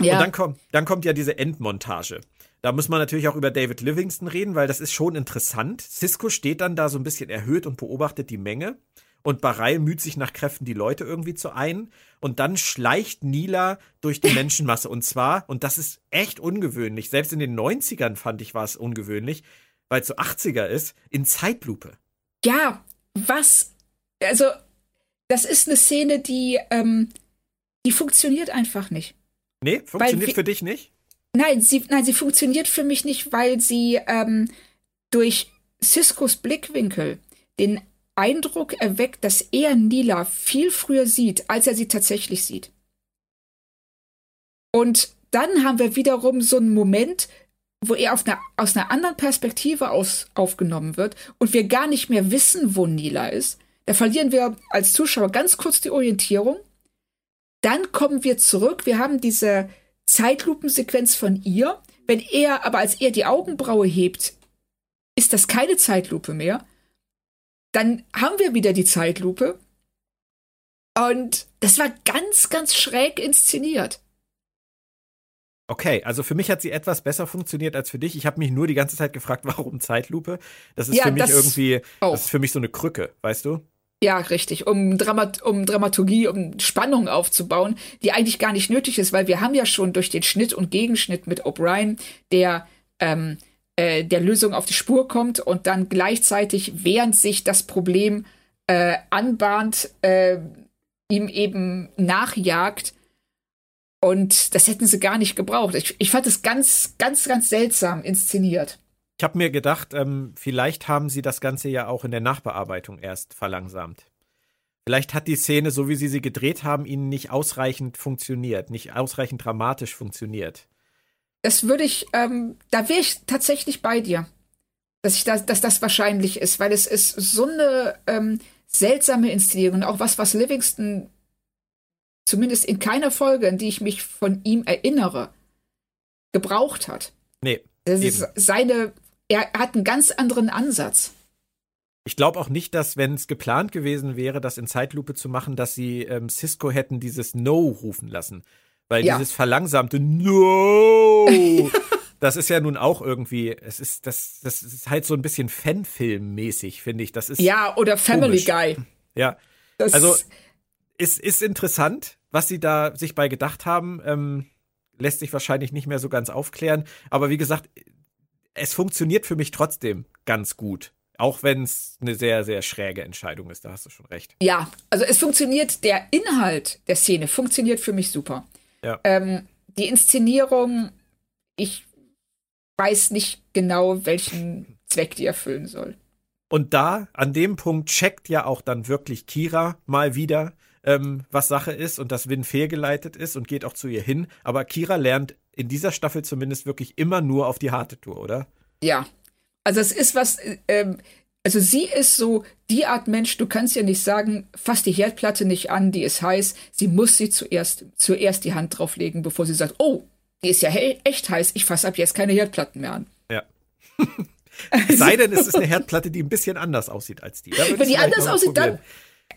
Ja. Und dann kommt, dann kommt ja diese Endmontage. Da muss man natürlich auch über David Livingston reden, weil das ist schon interessant. Cisco steht dann da so ein bisschen erhöht und beobachtet die Menge. Und Bareil müht sich nach Kräften, die Leute irgendwie zu ein. Und dann schleicht Nila durch die Menschenmasse. Und zwar, und das ist echt ungewöhnlich, selbst in den 90ern fand ich war es ungewöhnlich, weil es so 80er ist, in Zeitlupe. Ja, was? Also, das ist eine Szene, die, ähm, die funktioniert einfach nicht. Nee, funktioniert weil, für dich nicht? Nein, sie, nein, sie funktioniert für mich nicht, weil sie ähm, durch Ciscos Blickwinkel den Eindruck erweckt, dass er Nila viel früher sieht, als er sie tatsächlich sieht. Und dann haben wir wiederum so einen Moment, wo er eine, aus einer anderen Perspektive aus, aufgenommen wird und wir gar nicht mehr wissen, wo Nila ist. Da verlieren wir als Zuschauer ganz kurz die Orientierung. Dann kommen wir zurück. Wir haben diese Zeitlupensequenz von ihr. Wenn er, aber als er die Augenbraue hebt, ist das keine Zeitlupe mehr. Dann haben wir wieder die Zeitlupe. Und das war ganz, ganz schräg inszeniert. Okay, also für mich hat sie etwas besser funktioniert als für dich. Ich habe mich nur die ganze Zeit gefragt, warum Zeitlupe? Das ist ja, für mich irgendwie, auch. das ist für mich so eine Krücke, weißt du? Ja, richtig, um, Dramat um Dramaturgie, um Spannung aufzubauen, die eigentlich gar nicht nötig ist, weil wir haben ja schon durch den Schnitt und Gegenschnitt mit O'Brien, der ähm, äh, der Lösung auf die Spur kommt und dann gleichzeitig, während sich das Problem äh, anbahnt, äh, ihm eben nachjagt, und das hätten sie gar nicht gebraucht. Ich, ich fand es ganz, ganz, ganz seltsam inszeniert. Ich habe mir gedacht, ähm, vielleicht haben sie das Ganze ja auch in der Nachbearbeitung erst verlangsamt. Vielleicht hat die Szene, so wie sie sie gedreht haben, ihnen nicht ausreichend funktioniert, nicht ausreichend dramatisch funktioniert. Das würde ich, ähm, da wäre ich tatsächlich bei dir, dass ich da, dass das wahrscheinlich ist, weil es ist so eine ähm, seltsame Inszenierung, auch was, was Livingston zumindest in keiner Folge, in die ich mich von ihm erinnere, gebraucht hat. Nee. Das eben. ist seine, er hat einen ganz anderen Ansatz. Ich glaube auch nicht, dass, wenn es geplant gewesen wäre, das in Zeitlupe zu machen, dass sie ähm, Cisco hätten dieses No rufen lassen. Weil ja. dieses verlangsamte No, das ist ja nun auch irgendwie, es ist, das, das ist halt so ein bisschen Fanfilm-mäßig, finde ich. Das ist. Ja, oder Family komisch. Guy. Ja. Das also, ist, ist interessant, was sie da sich bei gedacht haben. Ähm, lässt sich wahrscheinlich nicht mehr so ganz aufklären. Aber wie gesagt, es funktioniert für mich trotzdem ganz gut. Auch wenn es eine sehr, sehr schräge Entscheidung ist, da hast du schon recht. Ja, also es funktioniert, der Inhalt der Szene funktioniert für mich super. Ja. Ähm, die Inszenierung, ich weiß nicht genau, welchen Zweck die erfüllen soll. Und da, an dem Punkt, checkt ja auch dann wirklich Kira mal wieder, ähm, was Sache ist und dass Win fehlgeleitet ist und geht auch zu ihr hin. Aber Kira lernt in dieser Staffel zumindest wirklich immer nur auf die harte Tour, oder? Ja. Also es ist was, ähm, also sie ist so die Art Mensch, du kannst ja nicht sagen, fass die Herdplatte nicht an, die ist heiß. Sie muss sie zuerst, zuerst die Hand drauflegen, bevor sie sagt, oh, die ist ja he echt heiß, ich fasse ab jetzt keine Herdplatten mehr an. Ja. Sei denn, es ist eine Herdplatte, die ein bisschen anders aussieht als die. Wenn die anders aussieht, dann,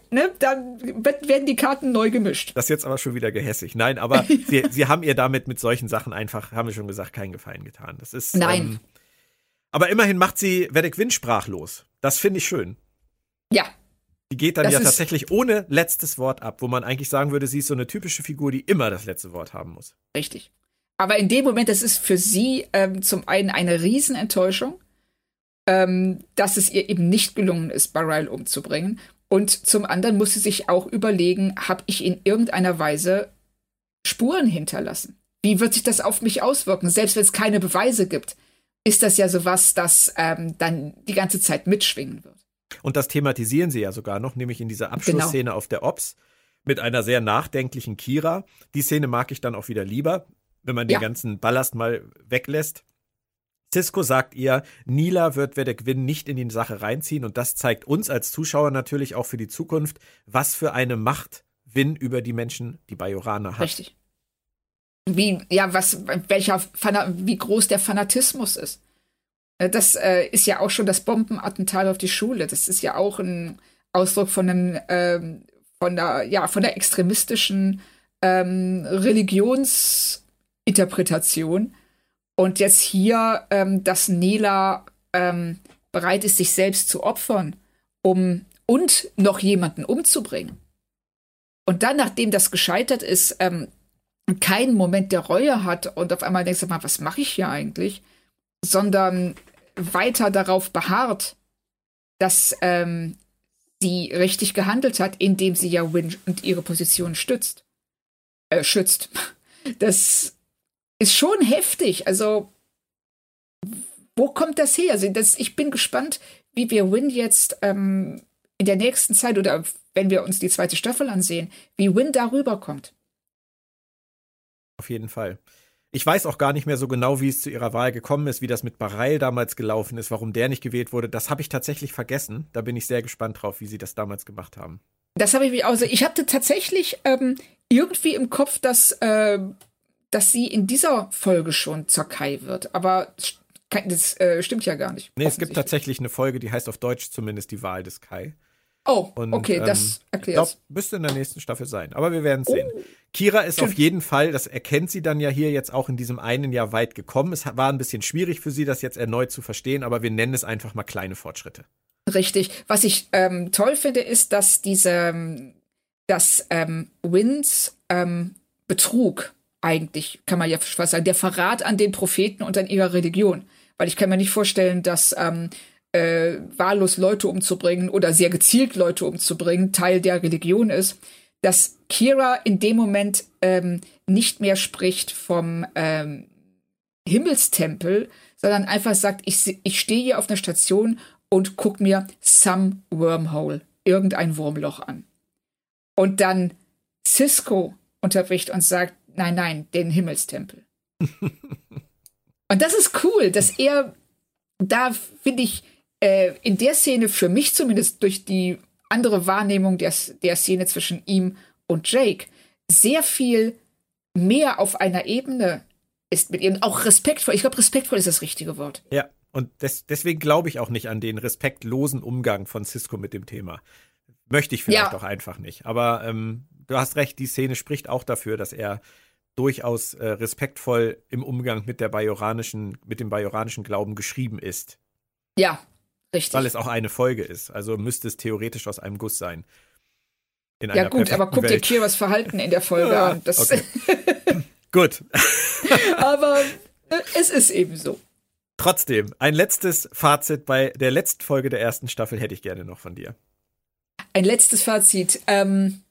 ne, dann werden die Karten neu gemischt. Das ist jetzt aber schon wieder gehässig. Nein, aber sie, sie haben ihr damit mit solchen Sachen einfach, haben wir schon gesagt, keinen Gefallen getan. Das ist. Nein. Ähm, aber immerhin macht sie Vedek Win sprachlos. Das finde ich schön. Ja. Die geht dann das ja tatsächlich ohne letztes Wort ab, wo man eigentlich sagen würde, sie ist so eine typische Figur, die immer das letzte Wort haben muss. Richtig. Aber in dem Moment, das ist für sie ähm, zum einen eine Riesenenttäuschung, ähm, dass es ihr eben nicht gelungen ist, Baral umzubringen. Und zum anderen muss sie sich auch überlegen, habe ich in irgendeiner Weise Spuren hinterlassen? Wie wird sich das auf mich auswirken? Selbst wenn es keine Beweise gibt, ist das ja sowas, das ähm, dann die ganze Zeit mitschwingen wird. Und das thematisieren sie ja sogar noch, nämlich in dieser Abschlussszene genau. auf der Ops mit einer sehr nachdenklichen Kira. Die Szene mag ich dann auch wieder lieber, wenn man ja. den ganzen Ballast mal weglässt. Cisco sagt ihr, Nila wird Wedek-Win nicht in die Sache reinziehen und das zeigt uns als Zuschauer natürlich auch für die Zukunft, was für eine Macht Win über die Menschen, die Bajoraner hat. Richtig. Wie, ja, was, welcher, wie groß der Fanatismus ist. Äh, das äh, ist ja auch schon das Bombenattentat auf die Schule. Das ist ja auch ein Ausdruck von einem, ähm, von der, ja, von der extremistischen ähm, Religionsinterpretation. Und jetzt hier, ähm, dass Nela ähm, bereit ist, sich selbst zu opfern, um und noch jemanden umzubringen. Und dann, nachdem das gescheitert ist, ähm, keinen Moment der Reue hat und auf einmal denkst du mal, was mache ich hier eigentlich? Sondern weiter darauf beharrt, dass ähm, sie richtig gehandelt hat, indem sie ja Win und ihre Position stützt. Äh, schützt. Das ist schon heftig. Also, wo kommt das her? Also, das, ich bin gespannt, wie wir Win jetzt ähm, in der nächsten Zeit oder wenn wir uns die zweite Staffel ansehen, wie Win darüber kommt. Auf jeden Fall. Ich weiß auch gar nicht mehr so genau, wie es zu ihrer Wahl gekommen ist, wie das mit Bareil damals gelaufen ist, warum der nicht gewählt wurde. Das habe ich tatsächlich vergessen. Da bin ich sehr gespannt drauf, wie sie das damals gemacht haben. Das habe ich mich auch. Also ich hatte tatsächlich ähm, irgendwie im Kopf, dass, äh, dass sie in dieser Folge schon zur Kai wird. Aber das äh, stimmt ja gar nicht. Nee, es gibt tatsächlich eine Folge, die heißt auf Deutsch zumindest die Wahl des Kai. Oh, Und, okay, ähm, das erklärt. Ich glaube, müsste in der nächsten Staffel sein. Aber wir werden sehen. Oh. Kira ist auf jeden Fall, das erkennt sie dann ja hier jetzt auch in diesem einen Jahr weit gekommen. Es war ein bisschen schwierig für sie, das jetzt erneut zu verstehen, aber wir nennen es einfach mal kleine Fortschritte. Richtig. Was ich ähm, toll finde, ist, dass diese, dass ähm, Wins ähm, Betrug eigentlich, kann man ja fast sagen, der Verrat an den Propheten und an ihrer Religion. Weil ich kann mir nicht vorstellen, dass ähm, äh, wahllos Leute umzubringen oder sehr gezielt Leute umzubringen Teil der Religion ist, dass Kira in dem Moment ähm, nicht mehr spricht vom ähm, Himmelstempel, sondern einfach sagt, ich, ich stehe hier auf einer Station und guck mir some wormhole, irgendein Wurmloch an. Und dann Cisco unterbricht und sagt, nein, nein, den Himmelstempel. und das ist cool, dass er da, finde ich, äh, in der Szene für mich zumindest durch die andere Wahrnehmung der, der Szene zwischen ihm und Jake sehr viel mehr auf einer Ebene ist mit ihm. Auch respektvoll. Ich glaube, respektvoll ist das richtige Wort. Ja, und des, deswegen glaube ich auch nicht an den respektlosen Umgang von Cisco mit dem Thema. Möchte ich vielleicht ja. auch einfach nicht. Aber ähm, du hast recht, die Szene spricht auch dafür, dass er durchaus äh, respektvoll im Umgang mit der bajoranischen, mit dem bajoranischen Glauben geschrieben ist. Ja, Richtig. Weil es auch eine Folge ist. Also müsste es theoretisch aus einem Guss sein. ja, gut, aber guck dir Kiras Verhalten in der Folge ja, an. Das okay. gut. aber äh, es ist eben so. Trotzdem, ein letztes Fazit bei der letzten Folge der ersten Staffel hätte ich gerne noch von dir. Ein letztes Fazit. Ähm,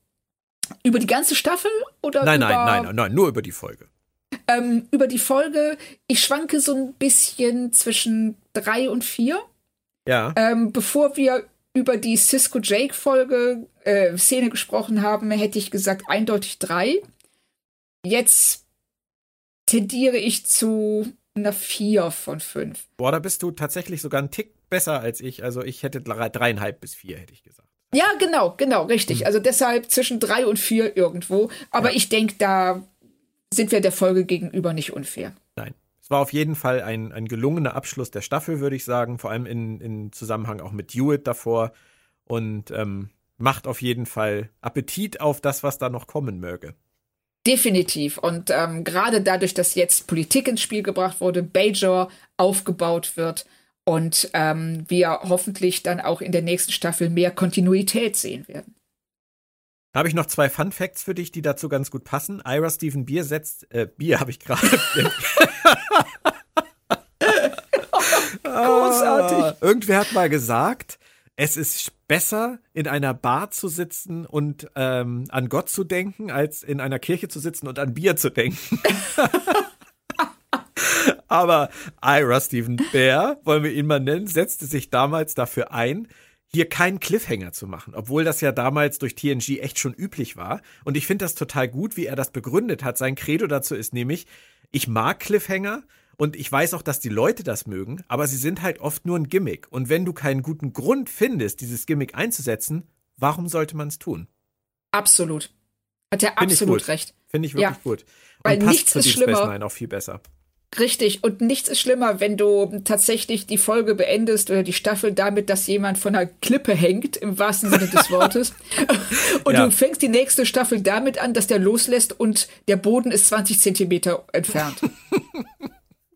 über die ganze Staffel oder nein, über, nein, nein, nein, nein, nur über die Folge. Ähm, über die Folge, ich schwanke so ein bisschen zwischen drei und vier. Ja. Ähm, bevor wir über die Cisco Jake Folge äh, Szene gesprochen haben, hätte ich gesagt eindeutig drei. Jetzt tendiere ich zu einer vier von fünf. Boah, da bist du tatsächlich sogar einen Tick besser als ich. Also ich hätte dreieinhalb bis vier, hätte ich gesagt. Ja, genau, genau, richtig. Hm. Also deshalb zwischen drei und vier irgendwo. Aber ja. ich denke, da sind wir der Folge gegenüber nicht unfair. Nein. Es war auf jeden Fall ein, ein gelungener Abschluss der Staffel, würde ich sagen, vor allem in, in Zusammenhang auch mit Hewitt davor und ähm, macht auf jeden Fall Appetit auf das, was da noch kommen möge. Definitiv. Und ähm, gerade dadurch, dass jetzt Politik ins Spiel gebracht wurde, Bajor aufgebaut wird und ähm, wir hoffentlich dann auch in der nächsten Staffel mehr Kontinuität sehen werden. Da habe ich noch zwei Fun Facts für dich, die dazu ganz gut passen. Ira Stephen Beer setzt, äh, Bier habe ich gerade. Großartig. Ah, irgendwer hat mal gesagt, es ist besser, in einer Bar zu sitzen und ähm, an Gott zu denken, als in einer Kirche zu sitzen und an Bier zu denken. Aber Ira Stephen Bear, wollen wir ihn mal nennen, setzte sich damals dafür ein, hier keinen Cliffhanger zu machen, obwohl das ja damals durch TNG echt schon üblich war. Und ich finde das total gut, wie er das begründet hat. Sein Credo dazu ist nämlich, ich mag Cliffhanger und ich weiß auch, dass die Leute das mögen, aber sie sind halt oft nur ein Gimmick. Und wenn du keinen guten Grund findest, dieses Gimmick einzusetzen, warum sollte man es tun? Absolut. Hat er absolut recht. Finde ich wirklich ja. gut. Und Weil nichts ist schlimmer. Nein, auch viel besser. Richtig. Und nichts ist schlimmer, wenn du tatsächlich die Folge beendest oder die Staffel damit, dass jemand von einer Klippe hängt, im wahrsten Sinne des Wortes. und ja. du fängst die nächste Staffel damit an, dass der loslässt und der Boden ist 20 Zentimeter entfernt.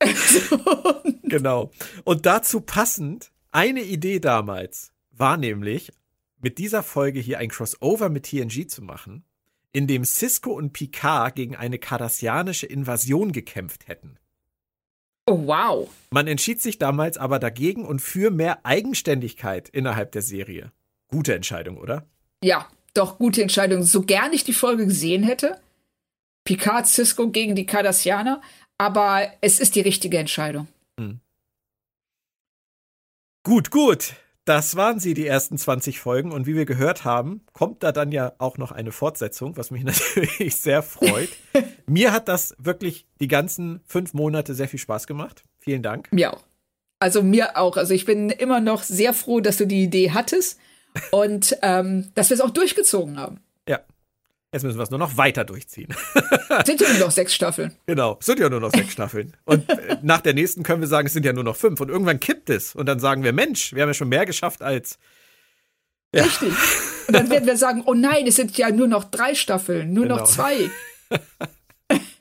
genau. Und dazu passend, eine Idee damals war nämlich, mit dieser Folge hier ein Crossover mit TNG zu machen, in dem Cisco und Picard gegen eine kardassianische Invasion gekämpft hätten. Oh, wow. Man entschied sich damals aber dagegen und für mehr Eigenständigkeit innerhalb der Serie. Gute Entscheidung, oder? Ja, doch, gute Entscheidung. So gern ich die Folge gesehen hätte. Picard, Cisco gegen die Cardassianer. Aber es ist die richtige Entscheidung. Hm. Gut, gut. Das waren sie, die ersten 20 Folgen. Und wie wir gehört haben, kommt da dann ja auch noch eine Fortsetzung, was mich natürlich sehr freut. Mir hat das wirklich die ganzen fünf Monate sehr viel Spaß gemacht. Vielen Dank. Mir auch. Also mir auch. Also ich bin immer noch sehr froh, dass du die Idee hattest und ähm, dass wir es auch durchgezogen haben. Ja. Jetzt müssen wir es nur noch weiter durchziehen. sind ja nur noch sechs Staffeln. Genau, es sind ja nur noch sechs Staffeln. Und äh, nach der nächsten können wir sagen, es sind ja nur noch fünf. Und irgendwann kippt es. Und dann sagen wir, Mensch, wir haben ja schon mehr geschafft als. Ja. Richtig. Und dann werden wir sagen, oh nein, es sind ja nur noch drei Staffeln, nur genau. noch zwei.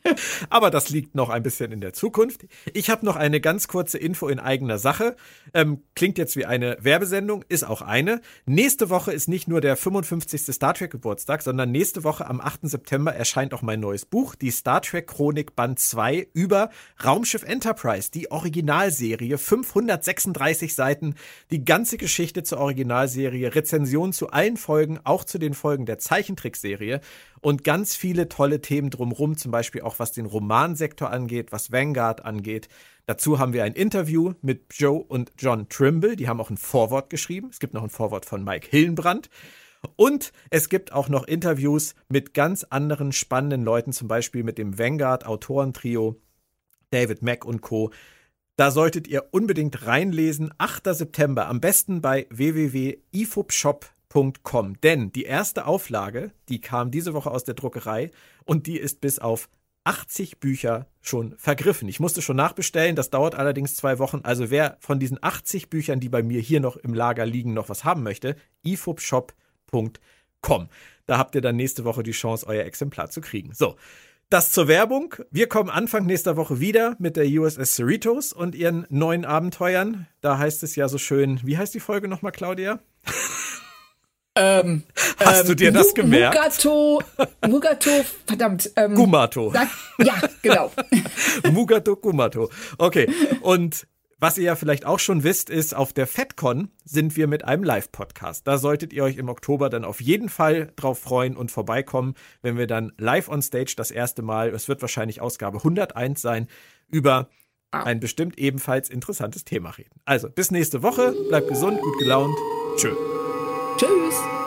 Aber das liegt noch ein bisschen in der Zukunft. Ich habe noch eine ganz kurze Info in eigener Sache. Ähm, klingt jetzt wie eine Werbesendung, ist auch eine. Nächste Woche ist nicht nur der 55. Star Trek Geburtstag, sondern nächste Woche am 8. September erscheint auch mein neues Buch, die Star Trek Chronik Band 2 über Raumschiff Enterprise, die Originalserie, 536 Seiten, die ganze Geschichte zur Originalserie, Rezensionen zu allen Folgen, auch zu den Folgen der Zeichentrickserie und ganz viele tolle Themen drumherum, zum Beispiel auch was den Romansektor angeht, was Vanguard angeht. Dazu haben wir ein Interview mit Joe und John Trimble, die haben auch ein Vorwort geschrieben. Es gibt noch ein Vorwort von Mike Hillenbrand. Und es gibt auch noch Interviews mit ganz anderen spannenden Leuten, zum Beispiel mit dem Vanguard-Autorentrio David Mack und Co. Da solltet ihr unbedingt reinlesen. 8. September, am besten bei www.ifubshop.com Druck.com. Denn die erste Auflage, die kam diese Woche aus der Druckerei und die ist bis auf 80 Bücher schon vergriffen. Ich musste schon nachbestellen, das dauert allerdings zwei Wochen. Also wer von diesen 80 Büchern, die bei mir hier noch im Lager liegen, noch was haben möchte, ifubshop.com. Da habt ihr dann nächste Woche die Chance, euer Exemplar zu kriegen. So, das zur Werbung. Wir kommen Anfang nächster Woche wieder mit der USS Cerritos und ihren neuen Abenteuern. Da heißt es ja so schön, wie heißt die Folge nochmal, Claudia? Ähm, Hast ähm, du dir das gemerkt? Mugato, Mugato, verdammt. Ähm, Gumato. Sag, ja, genau. Mugato Gumato. Okay. Und was ihr ja vielleicht auch schon wisst, ist, auf der FedCon sind wir mit einem Live-Podcast. Da solltet ihr euch im Oktober dann auf jeden Fall drauf freuen und vorbeikommen, wenn wir dann live on stage das erste Mal, es wird wahrscheinlich Ausgabe 101 sein, über ein bestimmt ebenfalls interessantes Thema reden. Also, bis nächste Woche. Bleibt gesund, gut gelaunt. Tschö. Tschüss.